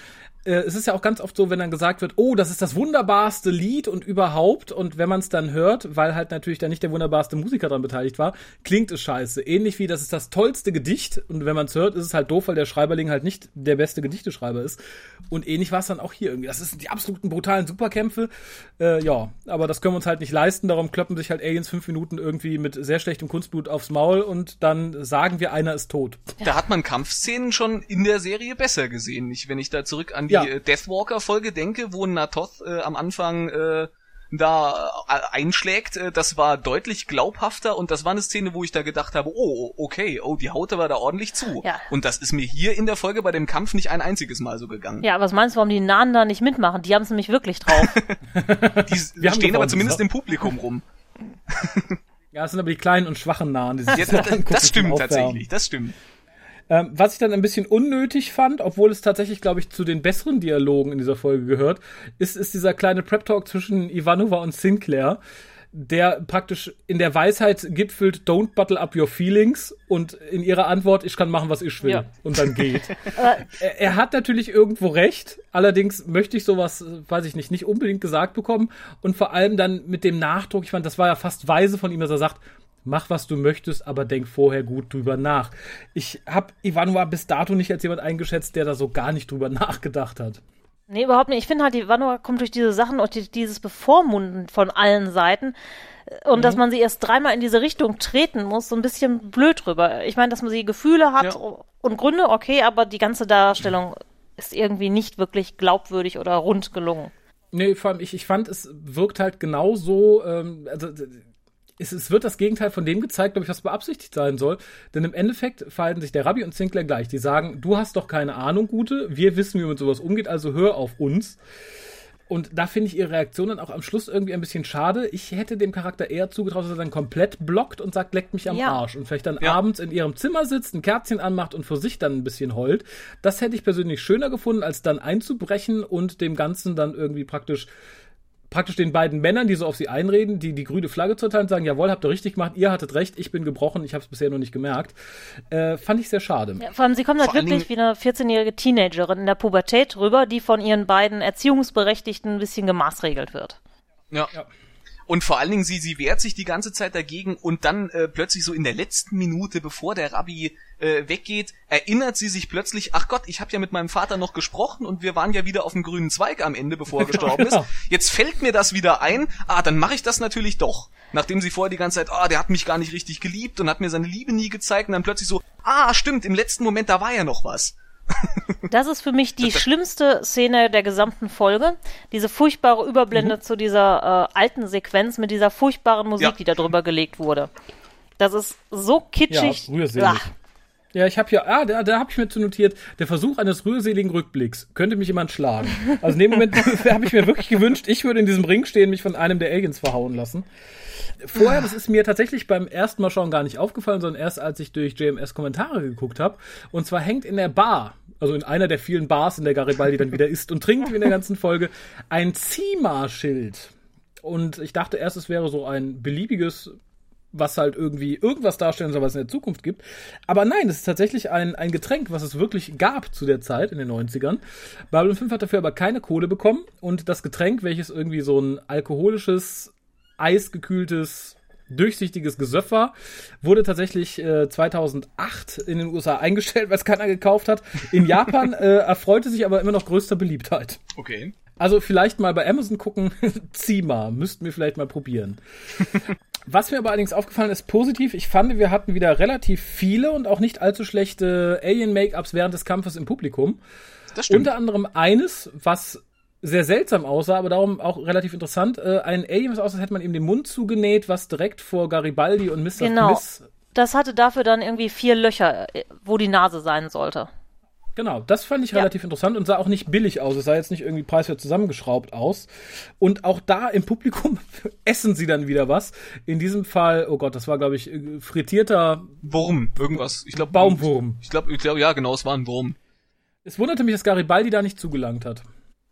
S3: Äh, es ist ja auch ganz oft so, wenn dann gesagt wird, oh, das ist das wunderbarste Lied und überhaupt. Und wenn man es dann hört, weil halt natürlich da nicht der wunderbarste Musiker dran beteiligt war, klingt es scheiße. Ähnlich wie, das ist das tollste Gedicht. Und wenn man es hört, ist es halt doof, weil der Schreiberling halt nicht der beste Gedichteschreiber ist. Und ähnlich war es dann auch hier irgendwie. Das ist die absoluten brutalen Superkämpfe. Äh, ja, aber das können wir uns halt nicht leisten. Darum kloppen sich halt Aliens fünf Minuten irgendwie mit sehr schlechtem Kunstblut aufs Maul und dann sagen wir, einer ist tot.
S4: Da hat man Kampfszenen schon in der Serie besser gesehen. Ich, wenn ich da zurück an die
S3: Ja.
S4: äh, Deathwalker-Folge denke, wo Natoth äh, am Anfang äh, da äh, einschlägt, äh, das war deutlich glaubhafter und das war eine Szene, wo ich da gedacht habe, oh, okay, oh, die haut aber da ordentlich zu.
S5: Ja.
S4: Und das ist mir hier in der Folge bei dem Kampf nicht ein einziges Mal so gegangen.
S5: Ja, was meinst du, warum die Nahen da nicht mitmachen? Die haben es nämlich wirklich drauf. [laughs]
S4: Die
S3: Wir
S4: stehen aber zumindest im Publikum rum.
S3: Ja, es sind aber die kleinen und schwachen Nahen. Die sich
S4: Ja, [laughs]
S3: das
S4: das, stimmt tatsächlich, das stimmt.
S3: Ähm, was ich dann ein bisschen unnötig fand, obwohl es tatsächlich, glaube ich, zu den besseren Dialogen in dieser Folge gehört, ist, ist dieser kleine Prep-Talk zwischen Ivanova und Sinclair, der praktisch in der Weisheit gipfelt, don't bottle up your feelings und in ihrer Antwort, ich kann machen, was ich will
S5: Ja.
S3: und dann geht. [laughs] er, er hat natürlich irgendwo recht, allerdings möchte ich sowas, weiß ich nicht, nicht unbedingt gesagt bekommen und vor allem dann mit dem Nachdruck, ich fand, das war ja fast weise von ihm, dass er sagt, mach was du möchtest, aber denk vorher gut drüber nach. Ich habe Ivanova bis dato nicht als jemand eingeschätzt, der da so gar nicht drüber [laughs] nachgedacht hat.
S5: nee, überhaupt nicht. Ich finde halt, Wanua kommt durch diese Sachen und die, dieses Bevormunden von allen Seiten äh, und dass man sie erst dreimal in diese Richtung treten muss, so ein bisschen blöd drüber. Ich meine, dass man sie Gefühle hat
S4: Ja.
S5: und Gründe, okay, aber die ganze Darstellung ist irgendwie nicht wirklich glaubwürdig oder rund gelungen.
S3: Nee, vor allem ich, ich fand, es wirkt halt genauso, ähm, also es, es wird das Gegenteil von dem gezeigt, glaube ich, was beabsichtigt sein soll. Denn im Endeffekt verhalten sich der Rabbi und Sinclair gleich. Die sagen, du hast doch keine Ahnung, Gute, wir wissen, wie man mit sowas umgeht, also hör auf uns. Und da finde ich ihre Reaktion dann auch am Schluss irgendwie ein bisschen schade. Ich hätte dem Charakter eher zugetraut, dass er dann komplett blockt und sagt, leckt mich am
S5: Ja.
S3: Arsch. Und vielleicht dann
S4: Ja.
S3: abends in ihrem Zimmer sitzt, ein Kerzchen anmacht und für sich dann ein bisschen heult. Das hätte ich persönlich schöner gefunden, als dann einzubrechen und dem Ganzen dann irgendwie praktisch praktisch den beiden Männern, die so auf sie einreden, die die grüne Flagge zu teilen, sagen, jawohl, habt ihr richtig gemacht, ihr hattet recht, ich bin gebrochen, ich habe es bisher noch nicht gemerkt. Äh, fand ich sehr schade.
S5: Ja, vor allem, sie kommt halt wirklich wie eine 14-jährige Teenagerin in der Pubertät rüber, die von ihren beiden Erziehungsberechtigten ein bisschen gemaßregelt wird.
S4: Ja.
S3: Ja.
S4: Und vor allen Dingen, sie, sie wehrt sich die ganze Zeit dagegen und dann äh, plötzlich so in der letzten Minute, bevor der Rabbi äh, weggeht, erinnert sie sich plötzlich, ach Gott, ich habe ja mit meinem Vater noch gesprochen und wir waren ja wieder auf dem grünen Zweig am Ende, bevor er [laughs] gestorben
S3: genau.
S4: ist. Jetzt fällt mir das wieder ein, ah, dann mache ich das natürlich doch. Nachdem sie vorher die ganze Zeit, ah, der hat mich gar nicht richtig geliebt und hat mir seine Liebe nie gezeigt und dann plötzlich so, ah, stimmt, im letzten Moment, da war ja noch was. [laughs]
S5: Das ist für mich die schlimmste Szene der gesamten Folge. Diese furchtbare Überblende zu dieser äh, alten Sequenz mit dieser furchtbaren Musik,
S4: Ja.
S5: die da drüber gelegt wurde. Das ist so kitschig.
S3: Ja, rührselig.
S5: Ah,
S3: Ja, ich habe hier, ah, da, da habe ich mir zu notiert, der Versuch eines rührseligen Rückblicks. Könnte mich jemand schlagen. Also in dem Moment [laughs] [laughs] habe ich mir wirklich gewünscht, ich würde in diesem Ring stehen, mich von einem der Aliens verhauen lassen. Vorher, das ist mir tatsächlich beim ersten Mal schauen gar nicht aufgefallen, sondern erst als ich durch JMS Kommentare geguckt habe. Und zwar hängt in der Bar, also in einer der vielen Bars, in der Garibaldi dann wieder isst und trinkt, wie in der ganzen Folge, ein Zima-Schild. Und ich dachte erst, es wäre so ein beliebiges was halt irgendwie irgendwas darstellen soll, was es in der Zukunft gibt. Aber nein, es ist tatsächlich ein, ein Getränk, was es wirklich gab zu der Zeit in den 90ern. Babylon 5 hat dafür aber keine Kohle bekommen und das Getränk, welches irgendwie so ein alkoholisches, eisgekühltes, durchsichtiges Gesöff war, wurde tatsächlich äh, 2008 in den USA eingestellt, weil es keiner gekauft hat. In Japan äh, erfreute sich aber immer noch größter Beliebtheit.
S4: Okay.
S3: Also vielleicht mal bei Amazon gucken. [laughs] Zima. Müssten wir vielleicht mal probieren. Was mir aber allerdings aufgefallen ist, positiv, ich fand, wir hatten wieder relativ viele und auch nicht allzu schlechte Alien-Make-ups während des Kampfes im Publikum.
S4: Das stimmt.
S3: Unter anderem eines, was sehr seltsam aussah, aber darum auch relativ interessant. Äh, ein Alien, was aussah, als hätte man ihm den Mund zugenäht, was direkt vor Garibaldi und Mr.
S5: Genau.
S3: Smith
S5: Das hatte dafür dann irgendwie vier Löcher, äh, wo die Nase sein sollte.
S3: Genau, das fand ich
S5: Ja.
S3: relativ interessant und sah auch nicht billig aus. Es sah jetzt nicht irgendwie preiswert zusammengeschraubt aus. Und auch da im Publikum [laughs] essen sie dann wieder was. In diesem Fall, oh Gott, das war, glaube ich, äh, frittierter
S4: Wurm, irgendwas. Ich glaube
S3: Baumwurm.
S4: Ich glaube, ich glaube, ja, genau, es war ein Wurm.
S3: Es wunderte mich, dass Garibaldi da nicht zugelangt hat.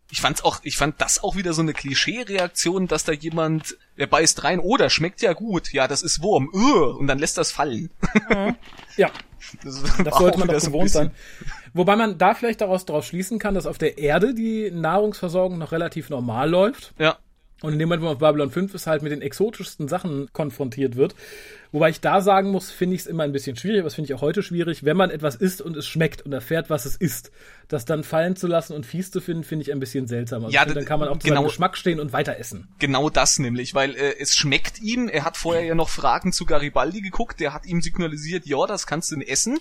S4: Ich fand's auch, ich fand das auch wieder so eine Klischee-Reaktion, dass da jemand, der beißt rein, oh, das schmeckt ja gut, ja, das ist Wurm, Ugh, und dann lässt das fallen. [laughs]
S3: Ja,
S4: Das,
S3: das sollte man doch gewohnt sein. Wobei man da vielleicht daraus daraus schließen kann, dass auf der Erde die Nahrungsversorgung noch relativ normal läuft.
S4: Ja,
S3: Und in dem Moment, wo man auf Babylon 5 ist, halt mit den exotischsten Sachen konfrontiert wird. Wobei ich da sagen muss, finde ich es immer ein bisschen schwierig, aber das finde ich auch heute schwierig, wenn man etwas isst und es schmeckt und erfährt, was es ist, das dann fallen zu lassen und fies zu finden, finde ich ein bisschen seltsam. Also
S4: Ja,
S3: find, dann kann man auch zu
S4: genau.
S3: seinem Geschmack stehen und weiter essen.
S4: Genau das nämlich, weil äh, es schmeckt ihm. Er hat vorher ja noch Fragen zu Garibaldi geguckt. Der hat ihm signalisiert, ja, das kannst du essen.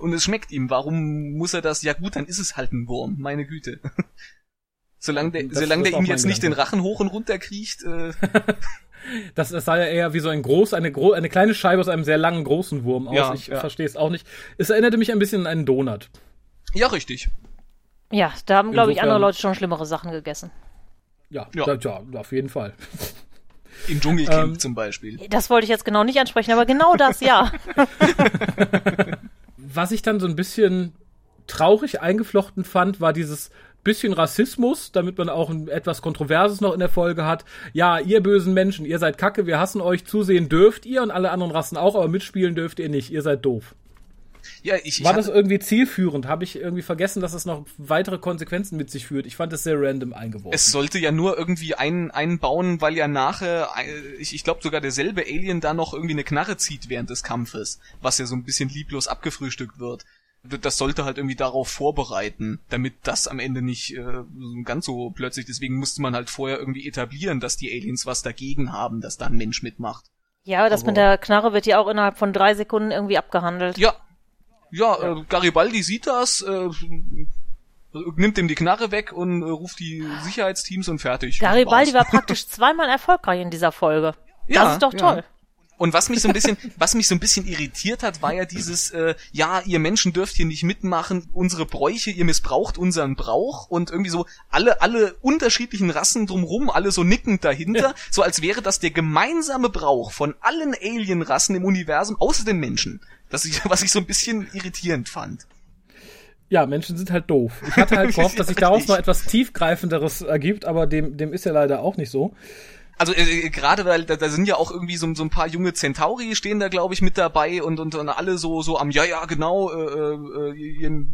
S4: Und es schmeckt ihm. Warum muss er das? Ja gut, dann ist es halt ein Wurm. Meine Güte. [laughs] solange der,
S3: Das-
S4: solange
S3: das
S4: der ihm jetzt nicht den. Rachen hoch und runter kriecht. Äh, [laughs]
S3: Das, das sah ja eher wie so ein groß, eine, gro eine kleine Scheibe aus einem sehr langen, großen Wurm aus.
S4: Ja,
S3: ich
S4: ja.
S3: verstehe es auch nicht. Es erinnerte mich ein bisschen an einen Donut.
S4: ja, richtig.
S5: Ja, da haben, glaube ich, andere Leute schon schlimmere Sachen gegessen.
S3: Ja,
S4: Ja.
S3: Da, ja auf jeden Fall. [laughs]
S4: Im Dschungelcamp
S3: Ähm,
S4: zum Beispiel.
S5: Das wollte ich jetzt genau nicht ansprechen, aber genau das, ja. [laughs]
S3: Was ich dann so ein bisschen traurig eingeflochten fand, war dieses bisschen Rassismus, damit man auch ein etwas Kontroverses noch in der Folge hat. Ja, ihr bösen Menschen, ihr seid kacke, wir hassen euch, zusehen dürft ihr und alle anderen Rassen auch, aber mitspielen dürft ihr nicht, ihr seid doof.
S4: Ja, ich, ich
S3: War
S4: hatte-
S3: das irgendwie zielführend? Habe ich irgendwie vergessen, dass es noch weitere Konsequenzen mit sich führt? Ich fand es sehr random eingeworfen.
S4: Es sollte ja nur irgendwie ein, einbauen, weil ja nachher, äh, ich, ich glaube sogar derselbe Alien da noch irgendwie eine Knarre zieht während des Kampfes, was ja so ein bisschen lieblos abgefrühstückt wird. Das sollte halt irgendwie darauf vorbereiten, damit das am Ende nicht äh, ganz so plötzlich, deswegen musste man halt vorher irgendwie etablieren, dass die Aliens was dagegen haben, dass da ein Mensch mitmacht.
S5: Ja, das
S3: Aber-
S5: mit der Knarre wird ja auch innerhalb von drei Sekunden irgendwie abgehandelt.
S4: Ja, ja, Äh, Garibaldi sieht das, äh, nimmt ihm die Knarre weg und äh, ruft die Sicherheitsteams und fertig.
S5: Garibaldi war praktisch [laughs] zweimal erfolgreich in dieser Folge.
S4: Ja,
S5: das ist doch
S4: ja. Und was mich so ein bisschen, [laughs] was mich so ein bisschen irritiert hat, war ja dieses, äh, ja, ihr Menschen dürft hier nicht mitmachen, unsere Bräuche, ihr missbraucht unseren Brauch und irgendwie so alle, alle unterschiedlichen Rassen drumrum, alle so nickend dahinter, so als wäre das der gemeinsame Brauch von allen Alienrassen im Universum, außer den Menschen. Das ich, was ich so ein bisschen irritierend fand.
S3: Ja, Menschen sind halt doof. Ich hatte halt [laughs] gehofft, dass sich daraus noch etwas tiefgreifenderes ergibt, aber dem, dem ist ja leider auch nicht so.
S4: Also äh, gerade weil da, da sind ja auch irgendwie so, so ein paar junge Centauri stehen da glaube ich mit dabei und, und und alle so so am ja ja genau äh, äh, ihr,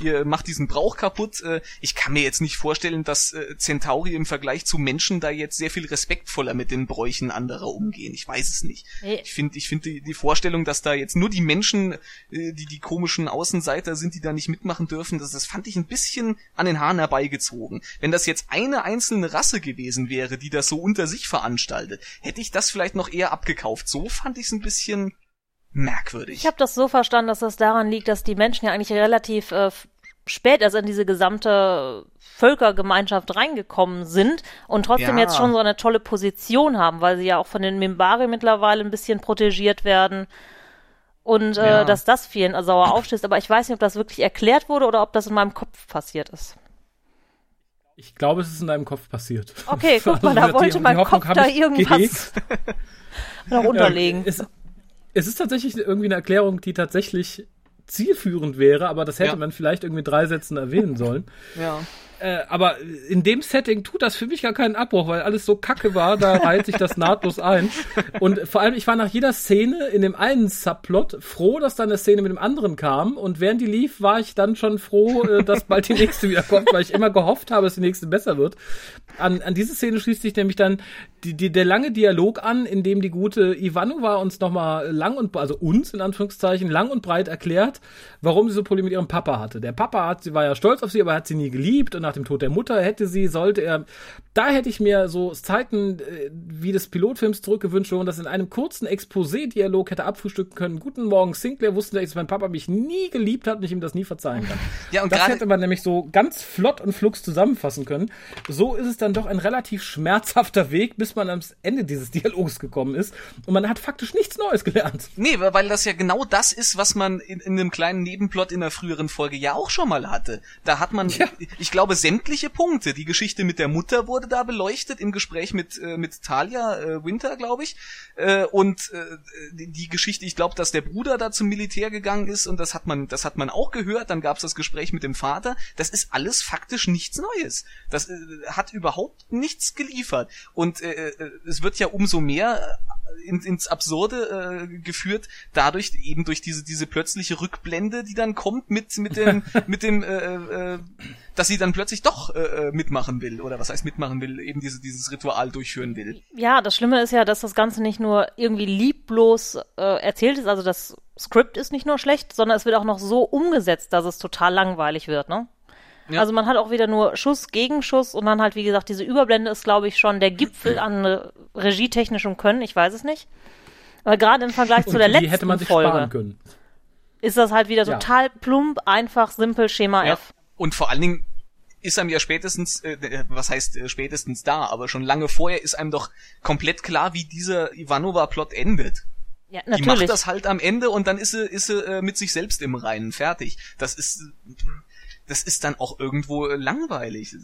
S4: ihr macht diesen Brauch kaputt. Äh, ich kann mir jetzt nicht vorstellen, dass äh, Centauri im Vergleich zu Menschen da jetzt sehr viel respektvoller mit den Bräuchen anderer umgehen. Ich weiß es nicht. Ich finde ich finde die, die Vorstellung, dass da jetzt nur die Menschen, äh, die die komischen Außenseiter sind, die da nicht mitmachen dürfen, das, das fand ich ein bisschen an den Haaren herbeigezogen. Wenn das jetzt eine einzelne Rasse gewesen wäre, die das so unter sich veranstaltet, hätte ich das vielleicht noch eher abgekauft. So fand ich es ein bisschen merkwürdig.
S5: Ich habe das so verstanden, dass das daran liegt, dass die Menschen ja eigentlich relativ äh, spät erst in diese gesamte Völkergemeinschaft reingekommen sind und trotzdem
S4: Ja.
S5: jetzt schon so eine tolle Position haben, weil sie ja auch von den Mimbari mittlerweile ein bisschen protegiert werden. Und äh,
S4: Ja.
S5: dass das vielen sauer aufstößt. Aber ich weiß nicht, ob das wirklich erklärt wurde oder ob das in meinem Kopf passiert ist.
S3: Ich glaube, es ist in deinem Kopf passiert.
S5: Okay, guck [laughs] mal,
S3: Also
S5: da wollte
S3: die
S5: mein
S3: Hoffnung
S5: Kopf da irgendwas [laughs] unterlegen.
S3: Ja, es, es ist tatsächlich irgendwie eine Erklärung, die tatsächlich zielführend wäre, aber das hätte
S4: Ja.
S3: man vielleicht irgendwie in drei Sätzen erwähnen sollen.
S4: ja.
S3: Äh, aber in dem Setting tut das für mich gar keinen Abbruch, weil alles so kacke war, da reiht sich das [laughs] nahtlos ein. Und vor allem, ich war nach jeder Szene in dem einen Subplot froh, dass dann eine Szene mit dem anderen kam. Und während die lief, war ich dann schon froh, äh, dass bald die nächste wieder kommt, weil ich immer gehofft habe, dass die nächste besser wird. An, an diese Szene schließt sich nämlich dann die, die, der lange Dialog an, in dem die gute Ivanova uns nochmal lang und, also uns in Anführungszeichen, lang und breit erklärt, warum sie so Probleme mit ihrem Papa hatte. Der Papa hat, sie war ja stolz auf sie, aber er hat sie nie geliebt und nach dem Tod der Mutter hätte sie, sollte er, da hätte ich mir so Zeiten äh, wie des Pilotfilms zurückgewünscht, wo man das in einem kurzen Exposé-Dialog hätte abfrühstücken können. Guten Morgen, Sinclair, wussten, dass mein Papa mich nie geliebt hat und ich ihm das nie verzeihen kann. [laughs]
S4: Ja, und
S3: das hätte man nämlich so ganz flott und flugs zusammenfassen können. So ist es dann doch ein relativ schmerzhafter Weg, bis man am Ende dieses Dialogs gekommen ist. Und man hat faktisch nichts Neues gelernt.
S4: Nee, weil weil das ja genau das ist, was man in, in einem kleinen Nebenplot in der früheren Folge ja auch schon mal hatte. Da hat man,
S3: Ja.
S4: ich glaube, sämtliche Punkte. Die Geschichte mit der Mutter wurde da beleuchtet im Gespräch mit, äh, mit Talia äh, Winter, glaube ich. Äh, und äh, die, die Geschichte, ich glaube, dass der Bruder da zum Militär gegangen ist und das hat man, das hat man auch gehört. Dann gab es das Gespräch mit dem Vater. Das ist alles faktisch nichts Neues. Das äh, hat überhaupt nichts geliefert. Und äh, äh, es wird ja umso mehr in, ins Absurde äh, geführt, dadurch eben durch diese diese plötzliche Rückblende, die dann kommt mit mit dem [laughs] mit dem äh, äh, dass sie dann plötzlich doch äh, äh, mitmachen will oder was heißt mitmachen will, eben diese dieses Ritual durchführen will.
S5: Ja, das Schlimme ist ja, dass das Ganze nicht nur irgendwie lieblos äh, erzählt ist, also das Skript ist nicht nur schlecht, sondern es wird auch noch so umgesetzt, dass es total langweilig wird, ne?
S4: Ja.
S5: Also man hat auch wieder nur Schuss gegen Schuss und dann halt, wie gesagt, diese Überblende ist, glaube ich, schon der Gipfel an äh, regietechnischem Können, ich weiß es nicht. Aber gerade im Vergleich zu
S3: Und
S5: der
S3: die
S5: letzten
S3: hätte man sich
S5: Folge
S3: können.
S5: ist das halt wieder
S3: Ja.
S5: total plump, einfach, simpel, Schema
S4: Ja.
S5: F.
S4: Und vor allen Dingen ist einem ja spätestens, äh, was heißt äh, spätestens da, aber schon lange vorher ist einem doch komplett klar, wie dieser Ivanova-Plot endet.
S5: Ja,
S4: Die macht
S5: natürlich.
S4: das halt am Ende und dann ist sie, ist sie äh, mit sich selbst im Reinen fertig. Das ist, das ist dann auch irgendwo äh, langweilig.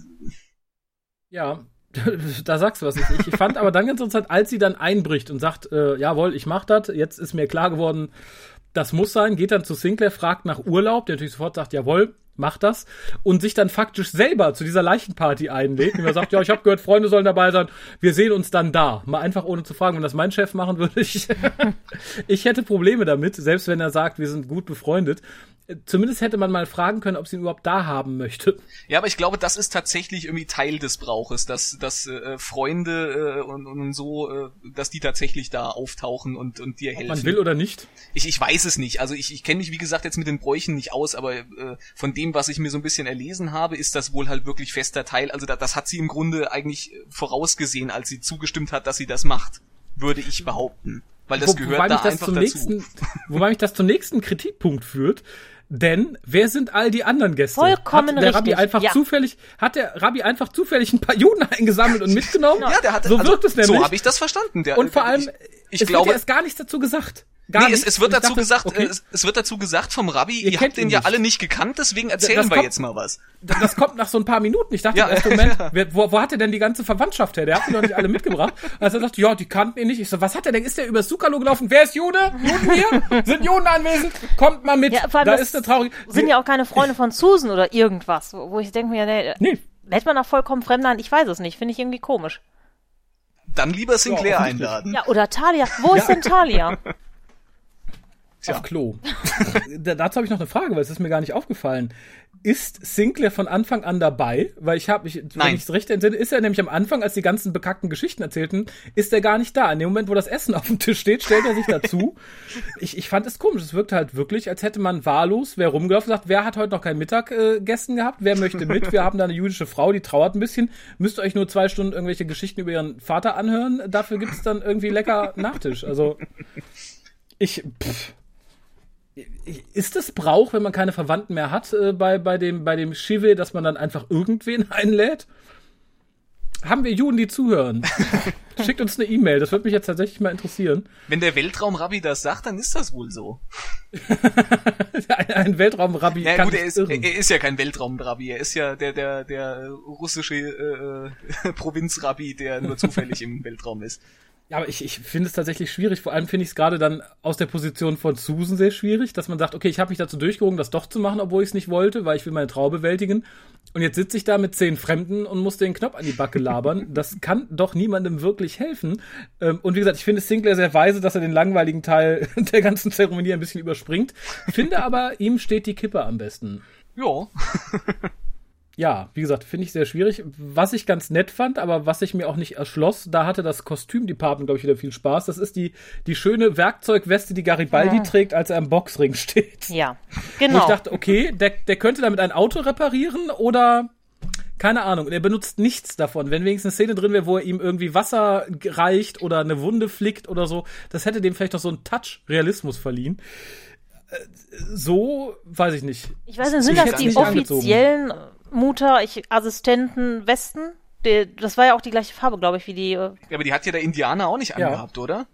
S3: Ja, [laughs] da sagst du was. Ich, ich fand aber dann ganz interessant, als sie dann einbricht und sagt, äh, jawohl, ich mach das, jetzt ist mir klar geworden, das muss sein, geht dann zu Sinclair, fragt nach Urlaub, der natürlich sofort sagt, jawohl, mach das und sich dann faktisch selber zu dieser Leichenparty einlädt und er sagt, ja, ich habe gehört, Freunde sollen dabei sein, wir sehen uns dann da. Mal einfach ohne zu fragen, wenn das mein Chef machen würde, ich, [laughs] ich hätte Probleme damit, selbst wenn er sagt, wir sind gut befreundet. Zumindest hätte man mal fragen können, ob sie ihn überhaupt da haben möchte.
S4: Ja, aber ich glaube, das ist tatsächlich irgendwie Teil des Brauches, dass, dass äh, Freunde äh, und, und so, äh, dass die tatsächlich da auftauchen und, und dir
S3: Ob
S4: helfen.
S3: man will oder nicht.
S4: Ich, ich weiß es nicht. Also ich, ich kenne mich, wie gesagt, jetzt mit den Bräuchen nicht aus, aber äh, von dem, was ich mir so ein bisschen erlesen habe, ist das wohl halt wirklich fester Teil. Also da, das hat sie im Grunde eigentlich vorausgesehen, als sie zugestimmt hat, dass sie das macht, würde ich behaupten. Weil das
S3: Wo-
S4: gehört da
S3: das
S4: einfach dazu.
S3: nächsten, wobei mich das zum nächsten Kritikpunkt führt. Denn wer sind all die anderen Gäste?
S5: Vollkommen
S3: hat der Rabbi
S5: richtig,
S3: einfach
S5: ja.
S3: zufällig, hat der Rabbi einfach zufällig ein paar Juden [laughs] eingesammelt und mitgenommen?
S4: Ja, der hat,
S3: so
S4: also,
S3: wirkt es nämlich.
S4: So habe ich das verstanden. Der,
S3: und vor allem,
S4: ich, ich
S3: es
S4: glaube,
S3: wird ja erst gar nichts dazu gesagt. Gar
S4: nee, es, es wird dazu
S3: dachte,
S4: gesagt,
S3: okay,
S4: es, es wird dazu gesagt vom Rabbi,
S3: Ihr
S4: ihr,
S3: kennt
S4: habt den
S3: ihn
S4: ja
S3: nicht.
S4: alle nicht gekannt, deswegen erzählen
S3: das
S4: wir
S3: kommt-
S4: jetzt mal was.
S3: das das kommt nach so ein paar Minuten. Ich dachte
S4: Ja.
S3: im ersten Moment, [laughs] wer, wo, wo hat er denn die ganze Verwandtschaft her? Der hat sie doch nicht alle mitgebracht. Also er sagt, ja, die kannten ihn nicht. Ich so, was hat er denn? Ist der übers Sukalo gelaufen? Wer ist Jude? Juden hier? Sind Juden anwesend? Kommt mal mit.
S5: Ja, vor allem
S3: da
S5: das
S3: ist eine traurige.
S5: Sind ja auch keine Freunde von Susan oder irgendwas, wo wo ich denke mir, nee,
S3: Nee.
S5: hätte man auch vollkommen Fremdland, ich weiß es nicht, finde ich irgendwie komisch.
S4: Dann lieber Sinclair
S3: offensichtlich.
S4: einladen.
S5: Ja, oder Talia, wo ist denn Talia? [laughs]
S3: Auf Klo. [laughs] da, dazu habe ich noch eine Frage, weil es ist mir gar nicht aufgefallen. Ist Sinclair von Anfang an dabei? Weil ich habe, ich, wenn
S4: Nein.
S3: ich es recht entsinne, ist er nämlich am Anfang, als die ganzen bekackten Geschichten erzählten, ist er gar nicht da. In dem Moment, wo das Essen [laughs] auf dem Tisch steht, stellt er sich dazu. ich, ich fand es komisch. Es wirkte halt wirklich, als hätte man wahllos, wer rumgelaufen sagt, wer hat heute noch kein Mittagessen äh, gehabt, wer möchte mit? Wir haben da eine jüdische Frau, die trauert ein bisschen. Müsst ihr euch nur zwei Stunden irgendwelche Geschichten über ihren Vater anhören. Dafür gibt's dann irgendwie lecker Nachtisch. Also ich, pff, ist es Brauch, wenn man keine Verwandten mehr hat äh, bei, bei dem, bei dem Shive, dass man dann einfach irgendwen [laughs] einlädt? Haben wir Juden, die zuhören? [laughs] Schickt uns eine E-Mail, das würde mich jetzt tatsächlich mal interessieren.
S4: Wenn der Weltraumrabbi das sagt, dann ist das wohl so. [laughs]
S3: Ein, ein Weltraumrabbi
S4: Ja
S3: kann
S4: gut, er ist,
S3: irren.
S4: er ist ja kein Weltraumrabbi, er ist ja der der der russische äh, Provinzrabbi, der nur zufällig im Weltraum ist.
S3: Ja, aber ich, ich finde es tatsächlich schwierig. Vor allem finde ich es gerade dann aus der Position von Susan sehr schwierig, dass man sagt, okay, ich habe mich dazu durchgerungen, das doch zu machen, obwohl ich es nicht wollte, weil ich will meine Trauer bewältigen. Und jetzt sitze ich da mit zehn Fremden und muss den Knopf an die Backe labern. [laughs] Das kann doch niemandem wirklich helfen. Ähm, Und wie gesagt, ich finde Sinclair sehr weise, dass er den langweiligen Teil [laughs] der ganzen Zeremonie ein bisschen überspringt. Finde aber, ihm steht die Kippe am besten.
S4: Ja. [laughs]
S3: Ja, wie gesagt, finde ich sehr schwierig. Was ich ganz nett fand, aber was ich mir auch nicht erschloss, da hatte das Kostümdepartment, glaube ich, wieder viel Spaß. Das ist die, die schöne Werkzeugweste, die Garibaldi trägt, als er am Boxring steht.
S5: Ja,
S3: Wo
S5: genau.
S3: ich dachte, okay, der, der könnte damit ein Auto reparieren oder keine Ahnung. Und er benutzt nichts davon. Wenn wenigstens eine Szene drin wäre, wo er ihm irgendwie Wasser reicht oder eine Wunde flickt oder so, das hätte dem vielleicht noch so einen Touch Realismus verliehen. Äh, So, weiß ich nicht.
S5: ich weiß nicht, sind das die
S3: nicht angezogen.
S5: Mutter, ich, Assistenten, Westen? Die, das war ja auch die gleiche Farbe, glaube ich, wie die. äh,
S4: Ja, aber die hat ja der Indianer auch nicht
S3: Ja.
S4: angehabt, oder?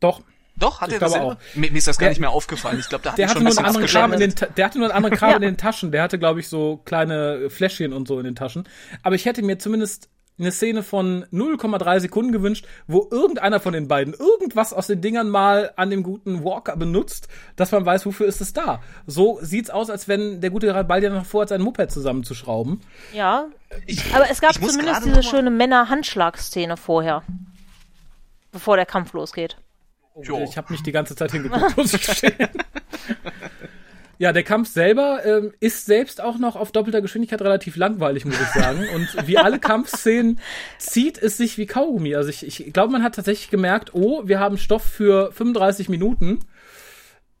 S3: Doch,
S4: Doch, hat
S3: Ich
S4: er das selber? Mir, mir ist das gar
S3: Der-
S4: nicht mehr aufgefallen. Ich glaube, da hat
S3: Der
S4: er
S3: hatte
S4: schon
S3: nur
S4: ein
S3: einen
S4: bisschen
S3: anderen Kram in den, der hatte nur einen anderen [laughs] Kram
S5: Ja.
S3: in den Taschen. Der hatte, glaube ich, so kleine Fläschchen und so in den Taschen. Aber ich hätte mir zumindest eine Szene von 0,3 Sekunden gewünscht, wo irgendeiner von den beiden irgendwas aus den Dingern mal an dem guten Walker benutzt, dass man weiß, wofür ist es da. So sieht's aus, als wenn der gute Garibaldi noch vorhat, sein Moped zusammenzuschrauben.
S5: Ja.
S4: Ich,
S5: Aber es gab zumindest
S4: gerade
S5: diese schöne Männer-Handschlag-Szene vorher. bevor der Kampf losgeht.
S4: Jo.
S3: Ich habe nicht die ganze Zeit hingeguckt, muss ich gestehen. [laughs] [laughs] Ja, der Kampf selber ähm, ist selbst auch noch auf doppelter Geschwindigkeit relativ langweilig, muss ich sagen. Und wie alle Kampfszenen [laughs] zieht es sich wie Kaugummi. Also ich, ich glaube, man hat tatsächlich gemerkt, oh, wir haben Stoff für 35 Minuten.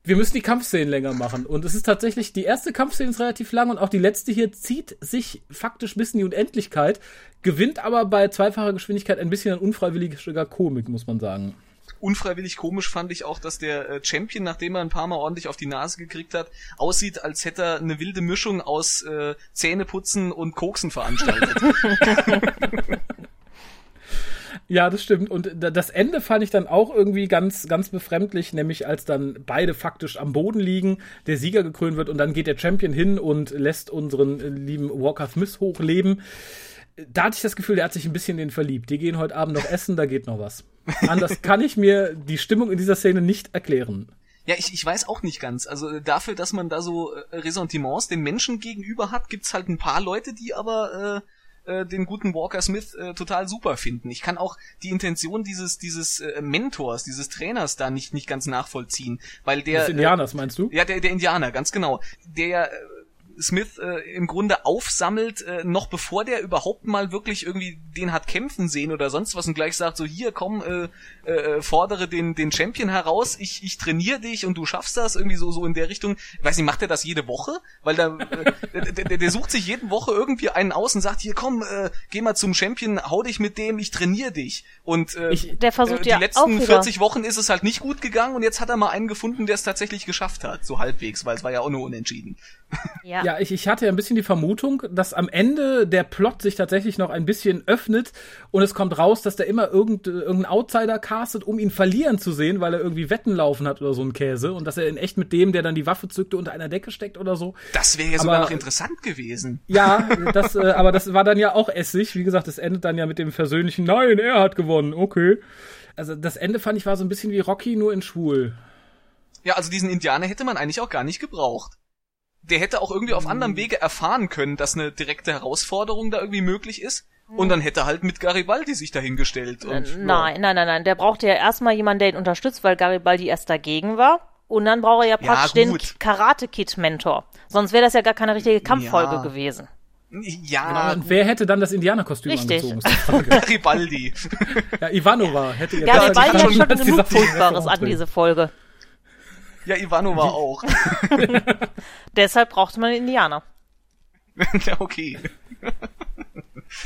S3: Wir müssen die Kampfszenen länger machen. Und es ist tatsächlich, die erste Kampfszene ist relativ lang und auch die letzte hier zieht sich faktisch bis in die Unendlichkeit, gewinnt aber bei zweifacher Geschwindigkeit ein bisschen an unfreiwilliger Komik, muss man sagen
S4: unfreiwillig komisch fand ich auch, dass der äh, Champion, nachdem er ein paar Mal ordentlich auf die Nase gekriegt hat, aussieht, als hätte er eine wilde Mischung aus äh, Zähneputzen und Koksen veranstaltet. [laughs]
S3: Ja, das stimmt. Und das Ende fand ich dann auch irgendwie ganz, ganz befremdlich, nämlich als dann beide faktisch am Boden liegen, der Sieger gekrönt wird und dann geht der Champion hin und lässt unseren äh, lieben Walker Smith hochleben. Da hatte ich das Gefühl, der hat sich ein bisschen in den verliebt. Die gehen heute Abend noch essen, da geht noch was. Anders kann ich mir die Stimmung in dieser Szene nicht erklären.
S4: Ja, ich, ich weiß auch nicht ganz. Also äh, dafür, dass man da so äh, Ressentiments den Menschen gegenüber hat, gibt's halt ein paar Leute, die aber äh, äh, den guten Walker Smith äh, total super finden. Ich kann auch die Intention dieses dieses äh, Mentors, dieses Trainers da nicht nicht ganz nachvollziehen, weil der
S3: Des Indianers meinst du?
S4: Äh, ja, der der Indianer, ganz genau. Der äh, Smith äh, im Grunde aufsammelt, äh, noch bevor der überhaupt mal wirklich irgendwie den hat kämpfen sehen oder sonst was und gleich sagt so hier komm äh, äh, fordere den den Champion heraus, ich ich trainiere dich und du schaffst das irgendwie so so in der Richtung. Ich weiß nicht, macht er das jede Woche? Weil da äh, der, der, der sucht sich jede Woche irgendwie einen aus und sagt hier komm äh, geh mal zum Champion, hau dich mit dem, ich trainiere dich und äh,
S5: Ich- der versucht
S4: äh, die
S5: ja
S4: letzten
S5: auch wieder-
S4: 40 Wochen ist es halt nicht gut gegangen und jetzt hat er mal einen gefunden, der es tatsächlich geschafft hat, so halbwegs, weil es war ja auch nur unentschieden.
S5: Ja.
S3: Ja, ich, ich hatte ja ein bisschen die Vermutung, dass am Ende der Plot sich tatsächlich noch ein bisschen öffnet und es kommt raus, dass der immer irgend, irgendein Outsider castet, um ihn verlieren zu sehen, weil er irgendwie Wetten laufen hat oder so ein Käse und dass er in echt mit dem, der dann die Waffe zückte, unter einer Decke steckt oder so.
S4: Das wäre ja sogar noch interessant gewesen.
S3: Ja, das, äh, aber das war dann ja auch Essig. Wie gesagt, es endet dann ja mit dem versöhnlichen Nein, er hat gewonnen, okay. Also das Ende fand ich war so ein bisschen wie Rocky, nur in schwul.
S4: Ja, also diesen Indianer hätte man eigentlich auch gar nicht gebraucht. Der hätte auch irgendwie auf anderem Wege erfahren können, dass eine direkte Herausforderung da irgendwie möglich ist. Und dann hätte er halt mit Garibaldi sich dahingestellt. Und,
S5: Äh, Nein, nein, nein, nein. Der brauchte ja erstmal jemanden, der ihn unterstützt, weil Garibaldi erst dagegen war. Und dann braucht er ja praktisch den
S4: gut.
S5: Karate-Kid-Mentor. Sonst wäre das ja gar keine richtige Kampffolge
S4: Ja.
S5: gewesen.
S4: Ja,
S3: Und wer hätte dann das Indianerkostüm
S5: Richtig.
S3: angezogen? [laughs]
S4: Garibaldi.
S3: ja, Ivanova hätte ihr
S5: Garibaldi hat schon [laughs] genug Furchtbares an diese Folge.
S4: Ja, Ivanova auch. [laughs]
S5: Deshalb brauchte man Indianer. [laughs]
S4: ja, okay.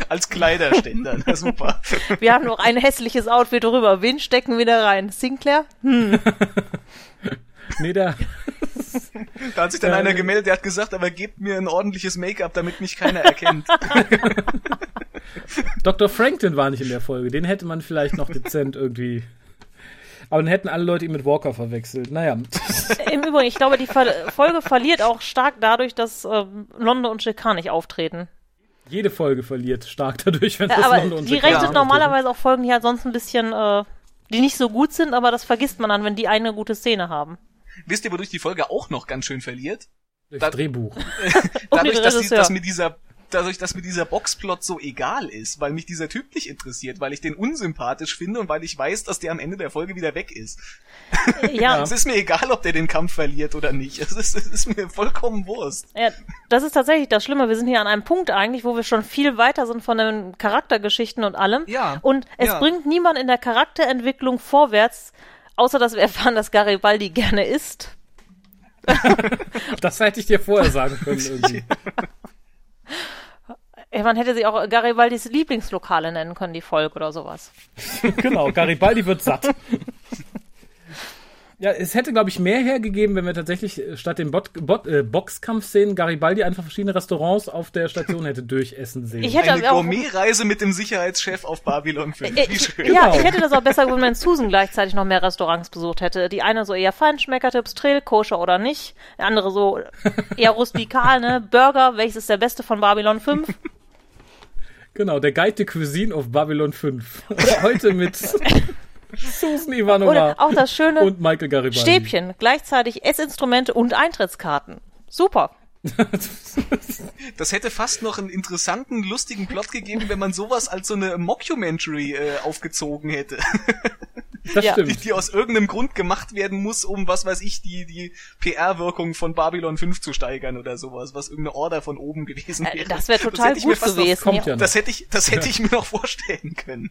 S4: Als Kleiderständer, na super.
S5: Wir haben noch ein hässliches Outfit drüber. Wen stecken wir da rein? Sinclair? [laughs]
S3: Nee, der,
S4: Da hat sich dann
S3: Äh,
S4: einer gemeldet, der hat gesagt, aber gebt mir ein ordentliches Make-up, damit mich keiner erkennt.
S3: Dr. Franklin war nicht in der Folge. Den hätte man vielleicht noch dezent irgendwie. Aber dann hätten alle Leute ihn mit Walker verwechselt. Naja.
S5: Im Übrigen, ich glaube, die Ver Folge verliert auch stark dadurch, dass ähm, Londo und Shekar nicht auftreten.
S3: Jede Folge verliert stark dadurch, wenn
S5: Ja,
S3: das
S5: aber
S3: London und
S5: die rechnet normalerweise auch Folgen, die halt sonst ein bisschen, äh, die nicht so gut sind, aber das vergisst man dann, wenn die eine gute Szene haben.
S4: Wisst ihr, wodurch die Folge auch noch ganz schön verliert?
S3: Durchs Drehbuch. [laughs]
S4: dadurch, [laughs] dass, die,
S5: Regisseur.
S4: dass mir dieser dadurch, dass mir dieser Boxplot so egal ist, weil mich dieser Typ nicht interessiert, weil ich den unsympathisch finde und weil ich weiß, dass der am Ende der Folge wieder weg ist.
S5: Ja, [laughs]
S4: Es ist mir egal, ob der den Kampf verliert oder nicht. Es ist, es ist mir vollkommen Wurst.
S5: ja, das ist tatsächlich das Schlimme. Wir sind hier an einem Punkt eigentlich, wo wir schon viel weiter sind von den Charaktergeschichten und allem.
S4: Ja,
S5: Und es
S4: ja.
S5: bringt niemand in der Charakterentwicklung vorwärts, außer dass wir erfahren, dass Garibaldi gerne isst. [laughs]
S3: Das hätte ich dir vorher sagen können [laughs] irgendwie.
S5: Ja, man hätte sie auch Garibaldis Lieblingslokale nennen können, die Folge oder sowas. [laughs]
S3: genau, Garibaldi wird satt. [laughs] Ja, es hätte, glaube ich, mehr hergegeben, wenn wir tatsächlich äh, statt den Bot, Bot, äh, Boxkampfszenen Garibaldi einfach verschiedene Restaurants auf der Station hätte durchessen sehen.
S5: Ich hätte
S4: Eine Gourmetreise mit dem Sicherheitschef auf Babylon 5.
S5: Äh,
S4: schön.
S5: Ja,
S3: Genau.
S5: ich hätte das auch besser gewusst, wenn Susan gleichzeitig noch mehr Restaurants besucht hätte. Die eine so eher Feinschmecker-Tipps, Trill, koscher oder nicht. Der andere so eher rustikal, ne? Burger, welches ist der beste von Babylon 5? [laughs]
S3: Genau, der Guide de Cuisine auf Babylon 5. [laughs] Heute mit Susan Ivanova
S5: Oder auch das schöne
S3: und Michael Garibaldi.
S5: Stäbchen, gleichzeitig Essinstrumente und Eintrittskarten. Super.
S4: Das hätte fast noch einen interessanten, lustigen Plot gegeben, wenn man sowas als so eine Mockumentary äh, aufgezogen hätte. [laughs]
S3: Das
S5: Ja.
S4: die,
S3: stimmt.
S4: die aus irgendeinem Grund gemacht werden muss, um was weiß ich, die, die PR-Wirkung von Babylon 5 zu steigern oder sowas, was irgendeine Order von oben gewesen
S5: Äh,
S4: wäre.
S5: das wäre total
S4: mir
S5: gut
S4: noch-
S5: gewesen.
S3: Kommt ja noch.
S4: Das hätte ich, das hätte ich mir noch vorstellen können.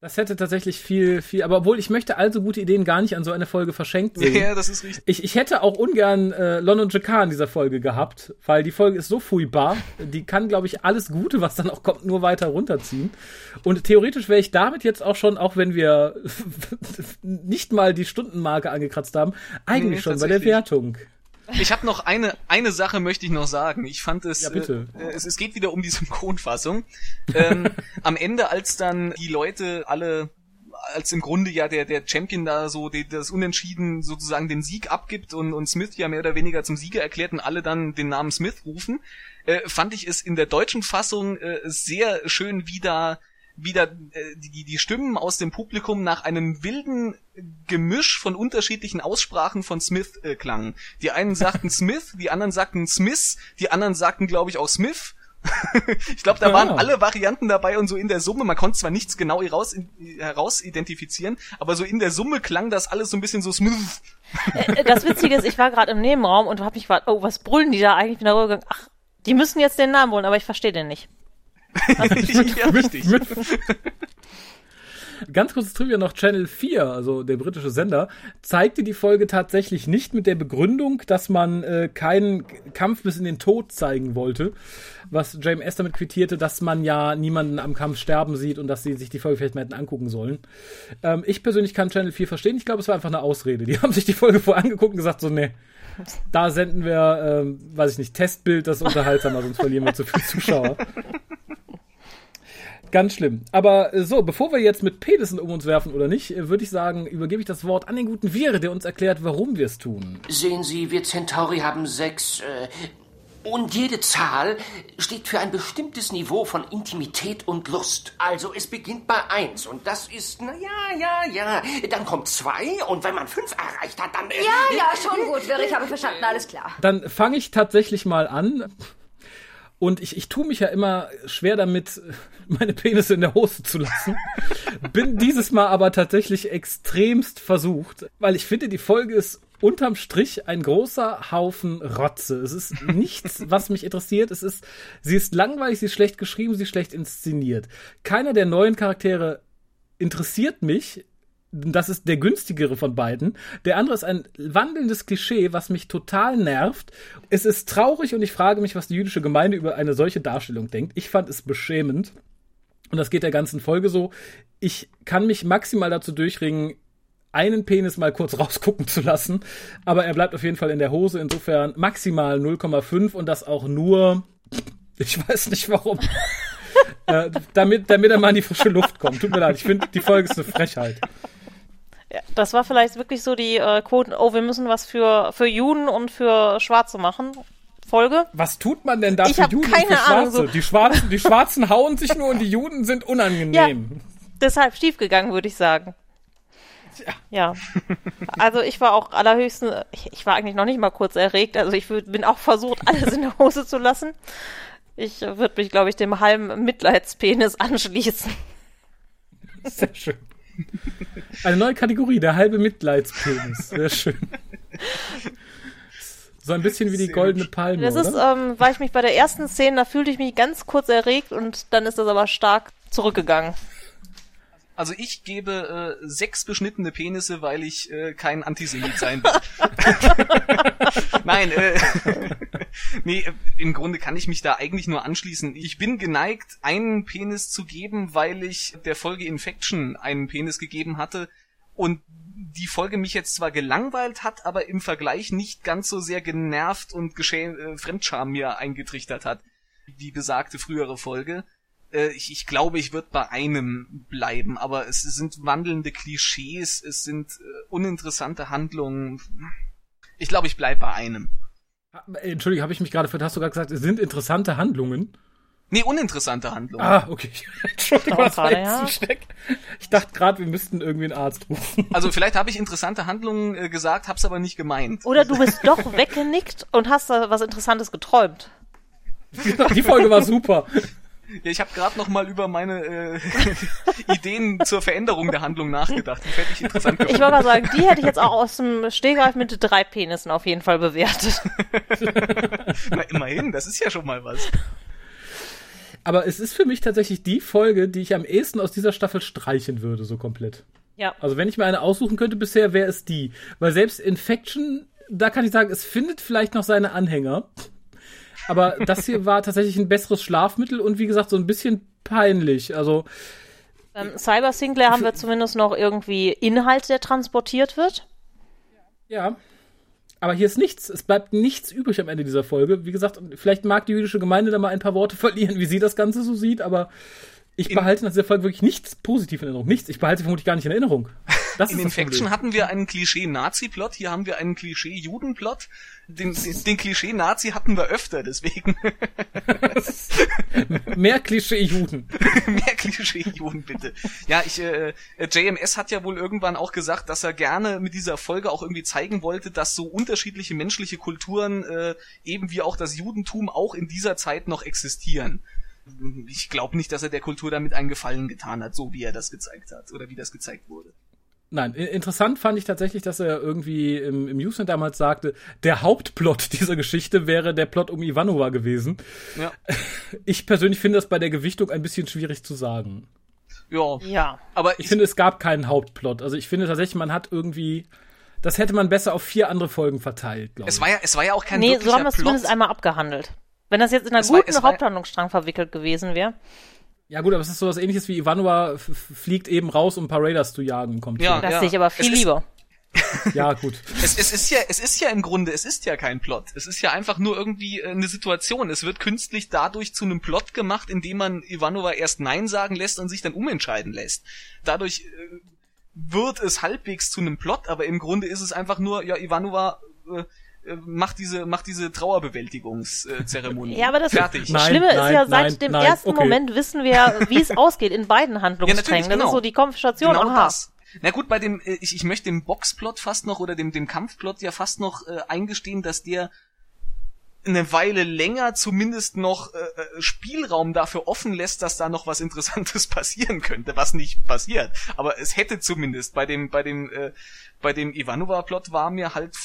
S3: Das hätte tatsächlich viel, viel, aber obwohl ich möchte also gute Ideen gar nicht an so eine Folge verschenkt sehen.
S4: Ja, das ist richtig.
S3: Ich, ich hätte auch ungern äh, Lon und Jakar in dieser Folge gehabt, weil die Folge ist so furchtbar. Die kann, glaube ich, alles Gute, was dann auch kommt, nur weiter runterziehen. Und theoretisch wäre ich damit jetzt auch schon, auch wenn wir [laughs] nicht mal die Stundenmarke angekratzt haben, eigentlich
S4: Nee,
S3: schon bei der. Wertung.
S4: Ich habe noch eine eine Sache möchte ich noch sagen. Ich fand es
S3: Ja, bitte.
S4: Äh, es, es geht wieder um die [laughs] Synchronfassung. ähm, am Ende als dann die Leute alle als im Grunde ja der der Champion da so die, das Unentschieden sozusagen den Sieg abgibt und und Smith ja mehr oder weniger zum Sieger erklärt und alle dann den Namen Smith rufen, äh, fand ich es in der deutschen Fassung äh, sehr schön wie da wieder äh, die, die, die Stimmen aus dem Publikum nach einem wilden Gemisch von unterschiedlichen Aussprachen von Smith äh, klangen. Die einen sagten [laughs] Smith, die anderen sagten Smith, die anderen sagten, glaube ich, auch Smith. [laughs] ich glaube, da waren
S3: Ah.
S4: alle Varianten dabei und so in der Summe, man konnte zwar nichts genau heraus, heraus identifizieren, aber so in der Summe klang das alles so ein bisschen so Smith.
S5: Äh, Das Witzige ist, ich war gerade im Nebenraum und habe mich gefragt, oh, was brüllen die da eigentlich? Bin da rübergegangen, ach, die müssen jetzt den Namen holen, aber ich verstehe den nicht. [laughs]
S4: ja, richtig.
S3: Ganz kurzes Trivia noch, Channel 4, also der britische Sender, zeigte die Folge tatsächlich nicht mit der Begründung, dass man äh, keinen Kampf bis in den Tod zeigen wollte, was JMS damit quittierte, dass man ja niemanden am Kampf sterben sieht und dass sie sich die Folge vielleicht mal hätten angucken sollen. Ähm, ich persönlich kann Channel 4 verstehen, ich glaube, es war einfach eine Ausrede. Die [laughs] haben sich die Folge vorher angeguckt und gesagt, so, nee, da senden wir, ähm, weiß ich nicht, Testbild, das ist unterhaltsamer, sonst verlieren wir zu viele Zuschauer. Ganz schlimm. Aber äh, so, bevor wir jetzt mit Penissen um uns werfen oder nicht, äh, würde ich sagen, übergebe ich das Wort an den guten Vire, der uns erklärt, warum wir es tun.
S6: Sehen Sie, wir Centauri haben sechs. Äh, und jede Zahl steht für ein bestimmtes Niveau von Intimität und Lust. Also es beginnt bei eins und das ist, na ja, ja, ja. Dann kommt zwei und wenn man fünf erreicht hat, dann. Äh,
S7: Ja, ja, schon gut, Wirr, ich habe verstanden, alles klar.
S3: Dann fange ich tatsächlich mal an. Und ich, ich tue mich ja immer schwer damit, [laughs] meine Penisse in der Hose zu lassen. Bin dieses Mal aber tatsächlich extremst versucht, weil ich finde, die Folge ist unterm Strich ein großer Haufen Rotze. Es ist nichts, [laughs] was mich interessiert. Es ist, sie ist langweilig, sie ist schlecht geschrieben, sie ist schlecht inszeniert. Keiner der neuen Charaktere interessiert mich. Das ist der günstigere von beiden. Der andere ist ein wandelndes Klischee, was mich total nervt. Es ist traurig und ich frage mich, was die jüdische Gemeinde über eine solche Darstellung denkt. Ich fand es beschämend. Und das geht der ganzen Folge so. Ich kann mich maximal dazu durchringen, einen Penis mal kurz [laughs] rausgucken zu lassen. Aber er bleibt auf jeden Fall in der Hose. Insofern maximal 0,5 und das auch nur, [laughs] ich weiß nicht warum. [laughs] äh, damit, damit er mal in die frische Luft kommt. Tut mir leid, ich finde, die Folge ist eine Frechheit.
S5: Ja, das war vielleicht wirklich so die äh, Quoten, oh, wir müssen was für, für Juden und für Schwarze machen. Folge.
S3: Was tut man denn da
S5: Ich
S3: für Juden und
S5: keine
S3: für Schwarze?
S5: Ahnung, so-
S3: Die Schwarzen, die Schwarzen [laughs] hauen sich nur und die Juden sind unangenehm.
S5: Deshalb schiefgegangen, würde ich sagen. Ja. Also ich war auch allerhöchsten, ich, ich war eigentlich noch nicht mal kurz erregt, also ich würd, bin auch versucht, alles in der Hose zu lassen. Ich würde mich, glaube ich, dem halben Mitleidspenis anschließen.
S3: Sehr schön. [laughs] Eine neue Kategorie, der halbe Mitleidspenis. Sehr schön. So ein bisschen wie die goldene Palme,
S5: Das ist, ähm, weil ich mich bei der ersten Szene, da fühlte ich mich ganz kurz erregt und dann ist das aber stark zurückgegangen.
S4: Also ich gebe äh, sechs beschnittene Penisse, weil ich äh, kein Antisemit sein will. [laughs] Nein, äh, [laughs] nee, äh, im Grunde kann ich mich da eigentlich nur anschließen. Ich bin geneigt, einen Penis zu geben, weil ich der Folge Infection einen Penis gegeben hatte und die Folge mich jetzt zwar gelangweilt hat, aber im Vergleich nicht ganz so sehr genervt und geschäm äh, Fremdscham mir eingetrichtert hat, wie besagte frühere Folge. Äh, ich, ich glaube, ich würde bei einem bleiben, aber es sind wandelnde Klischees, es sind äh, uninteressante Handlungen. Ich glaube, ich bleib bei einem.
S3: Entschuldigung, habe ich mich gerade, ver- hast du gerade gesagt, es sind interessante Handlungen?
S4: Nee, uninteressante Handlungen.
S3: Ah, okay. [laughs] Entschuldigung, das war jetzt
S5: ja.
S3: zu schreck. Ich dachte gerade, wir müssten irgendwie einen Arzt rufen.
S4: Also vielleicht habe ich interessante Handlungen äh, gesagt, hab's aber nicht gemeint.
S5: Oder du bist doch weggenickt und hast da was Interessantes geträumt. [laughs]
S3: Die Folge war super.
S4: Ja, ich habe gerade noch mal über meine äh, [laughs] Ideen zur Veränderung der Handlung nachgedacht. Die hätte ich interessant
S5: Ich wollte mal sagen, die hätte ich jetzt auch aus dem Stehgreif mit drei Penissen auf jeden Fall bewertet. [laughs]
S4: Na, immerhin, das ist ja schon mal was.
S3: Aber es ist für mich tatsächlich die Folge, die ich am ehesten aus dieser Staffel streichen würde, so komplett.
S5: Ja.
S3: Also wenn ich mir eine aussuchen könnte bisher, wäre es die. Weil selbst Infection, da kann ich sagen, es findet vielleicht noch seine Anhänger. Aber das hier war tatsächlich ein besseres Schlafmittel und wie gesagt, so ein bisschen peinlich. Also,
S5: Ähm, Cyber Sinclair haben wir zumindest noch irgendwie Inhalt, der transportiert wird.
S3: ja. Aber hier ist nichts. Es bleibt nichts übrig am Ende dieser Folge. Wie gesagt, vielleicht mag die jüdische Gemeinde da mal ein paar Worte [laughs] verlieren, wie sie das Ganze so sieht, aber ich
S4: In-
S3: behalte nach dieser Folge wirklich nichts positiv in Erinnerung. Nichts. Ich behalte sie vermutlich gar nicht in Erinnerung. Das
S4: In Infection hatten wir einen Klischee-Nazi-Plot, hier haben wir einen Klischee-Juden-Plot. Den, den, Klischee-Nazi hatten wir öfter, deswegen [laughs]
S3: Mehr Klischee-Juden. [laughs]
S4: mehr Klischee-Juden bitte. Ja, ich, äh, JMS hat ja wohl irgendwann auch gesagt, dass er gerne mit dieser Folge auch irgendwie zeigen wollte, dass so unterschiedliche menschliche Kulturen, äh, eben wie auch das Judentum, auch in dieser Zeit noch existieren. Ich glaube nicht, dass er der Kultur damit einen Gefallen getan hat, so wie er das gezeigt hat oder wie das gezeigt wurde.
S3: Nein, interessant fand ich tatsächlich, dass er irgendwie im, im Newsnet damals sagte, der Hauptplot [laughs] dieser Geschichte wäre der Plot um Ivanova gewesen.
S4: Ja. [laughs]
S3: Ich persönlich finde das bei der Gewichtung ein bisschen schwierig zu sagen.
S4: Ja,
S5: Ja.
S4: aber
S3: Ich finde, es gab keinen Hauptplot. Also ich finde tatsächlich, man hat irgendwie, das hätte man besser auf vier andere Folgen verteilt, glaube ich.
S4: es war ja, es war ja auch kein
S5: Nee, so haben wir es zumindest einmal abgehandelt. Wenn das jetzt in einer
S4: Es
S5: guten
S4: war-
S5: Haupthandlungsstrang verwickelt gewesen wäre.
S3: Ja gut, aber es ist so was ähnliches wie Ivanova fliegt eben raus, um ein paar Raiders zu jagen und kommt
S4: Ja.
S3: zurück.
S5: Das sehe ich aber viel
S4: Es
S5: lieber. [laughs] [laughs]
S3: Ja, gut.
S4: Es, es ist ja, es ist ja im Grunde, es ist ja kein Plot. Es ist ja einfach nur irgendwie äh, eine Situation. Es wird künstlich dadurch zu einem Plot gemacht, indem man Ivanova erst Nein sagen lässt und sich dann umentscheiden lässt. Dadurch äh, wird es halbwegs zu einem Plot, aber im Grunde ist es einfach nur, ja, Ivanova äh, äh, macht diese, macht diese Trauerbewältigungszeremonie.
S5: Ja, aber das
S4: Fertig.
S3: Nein,
S5: Schlimme ist
S3: nein,
S5: ja, seit
S3: nein,
S5: dem
S3: nein,
S5: ersten
S3: okay.
S5: Moment wissen wir, wie es [laughs] ausgeht in beiden
S4: Ja,
S5: Handlungssträngen. das
S4: genau.
S5: ist so die Konversation.
S4: Genau
S5: Aha.
S4: das. Na gut, bei dem, äh, ich, ich möchte dem Boxplot fast noch oder dem, dem Kampfplot ja fast noch äh, eingestehen, dass der eine Weile länger zumindest noch äh, äh, Spielraum dafür offen lässt, dass da noch was Interessantes [laughs] passieren könnte, was nicht passiert. Aber es hätte zumindest bei dem, bei dem, äh, bei dem Ivanova-Plot war mir halt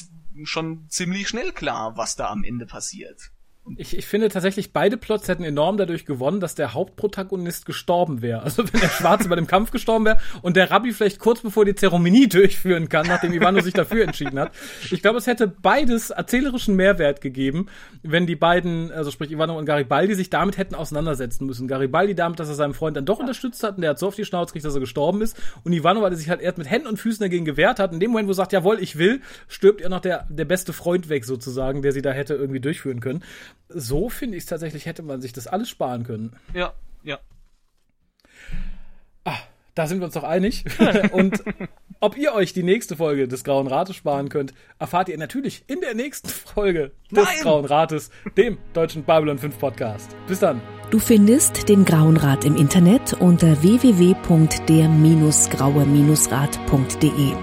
S4: schon ziemlich schnell klar, was da am Ende passiert.
S3: Ich, ich finde tatsächlich, beide Plots hätten enorm dadurch gewonnen, dass der Hauptprotagonist gestorben wäre. Also wenn der Schwarze bei dem Kampf gestorben wäre und der Rabbi vielleicht kurz bevor die Zeremonie [laughs] durchführen kann, nachdem Ivano sich dafür entschieden hat. Ich glaube, es hätte beides erzählerischen Mehrwert gegeben, wenn die beiden, also sprich Ivano und Garibaldi, sich damit hätten auseinandersetzen müssen. Garibaldi damit, dass er seinen Freund dann doch unterstützt hat und der hat so auf die Schnauze gekriegt, dass er gestorben ist. Und Ivano, weil er sich halt erst mit Händen und Füßen dagegen gewehrt hat. In dem Moment, wo er sagt, jawohl, ich will, stirbt ja noch der, der beste Freund weg sozusagen, der sie da hätte irgendwie durchführen können. So finde ich es tatsächlich, hätte man sich das alles sparen können.
S4: Ja, ja.
S3: Da sind wir uns doch einig. [laughs] Und ob ihr euch die nächste Folge des Grauen Rates sparen könnt, erfahrt ihr natürlich in der nächsten Folge des
S4: Nein!
S3: Grauen Rates, dem deutschen Babylon 5 Podcast. Bis dann.
S8: Du findest den Grauen Rat im Internet unter www.der-graue-rat.de,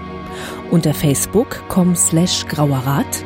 S8: unter facebook.com slash grauerrat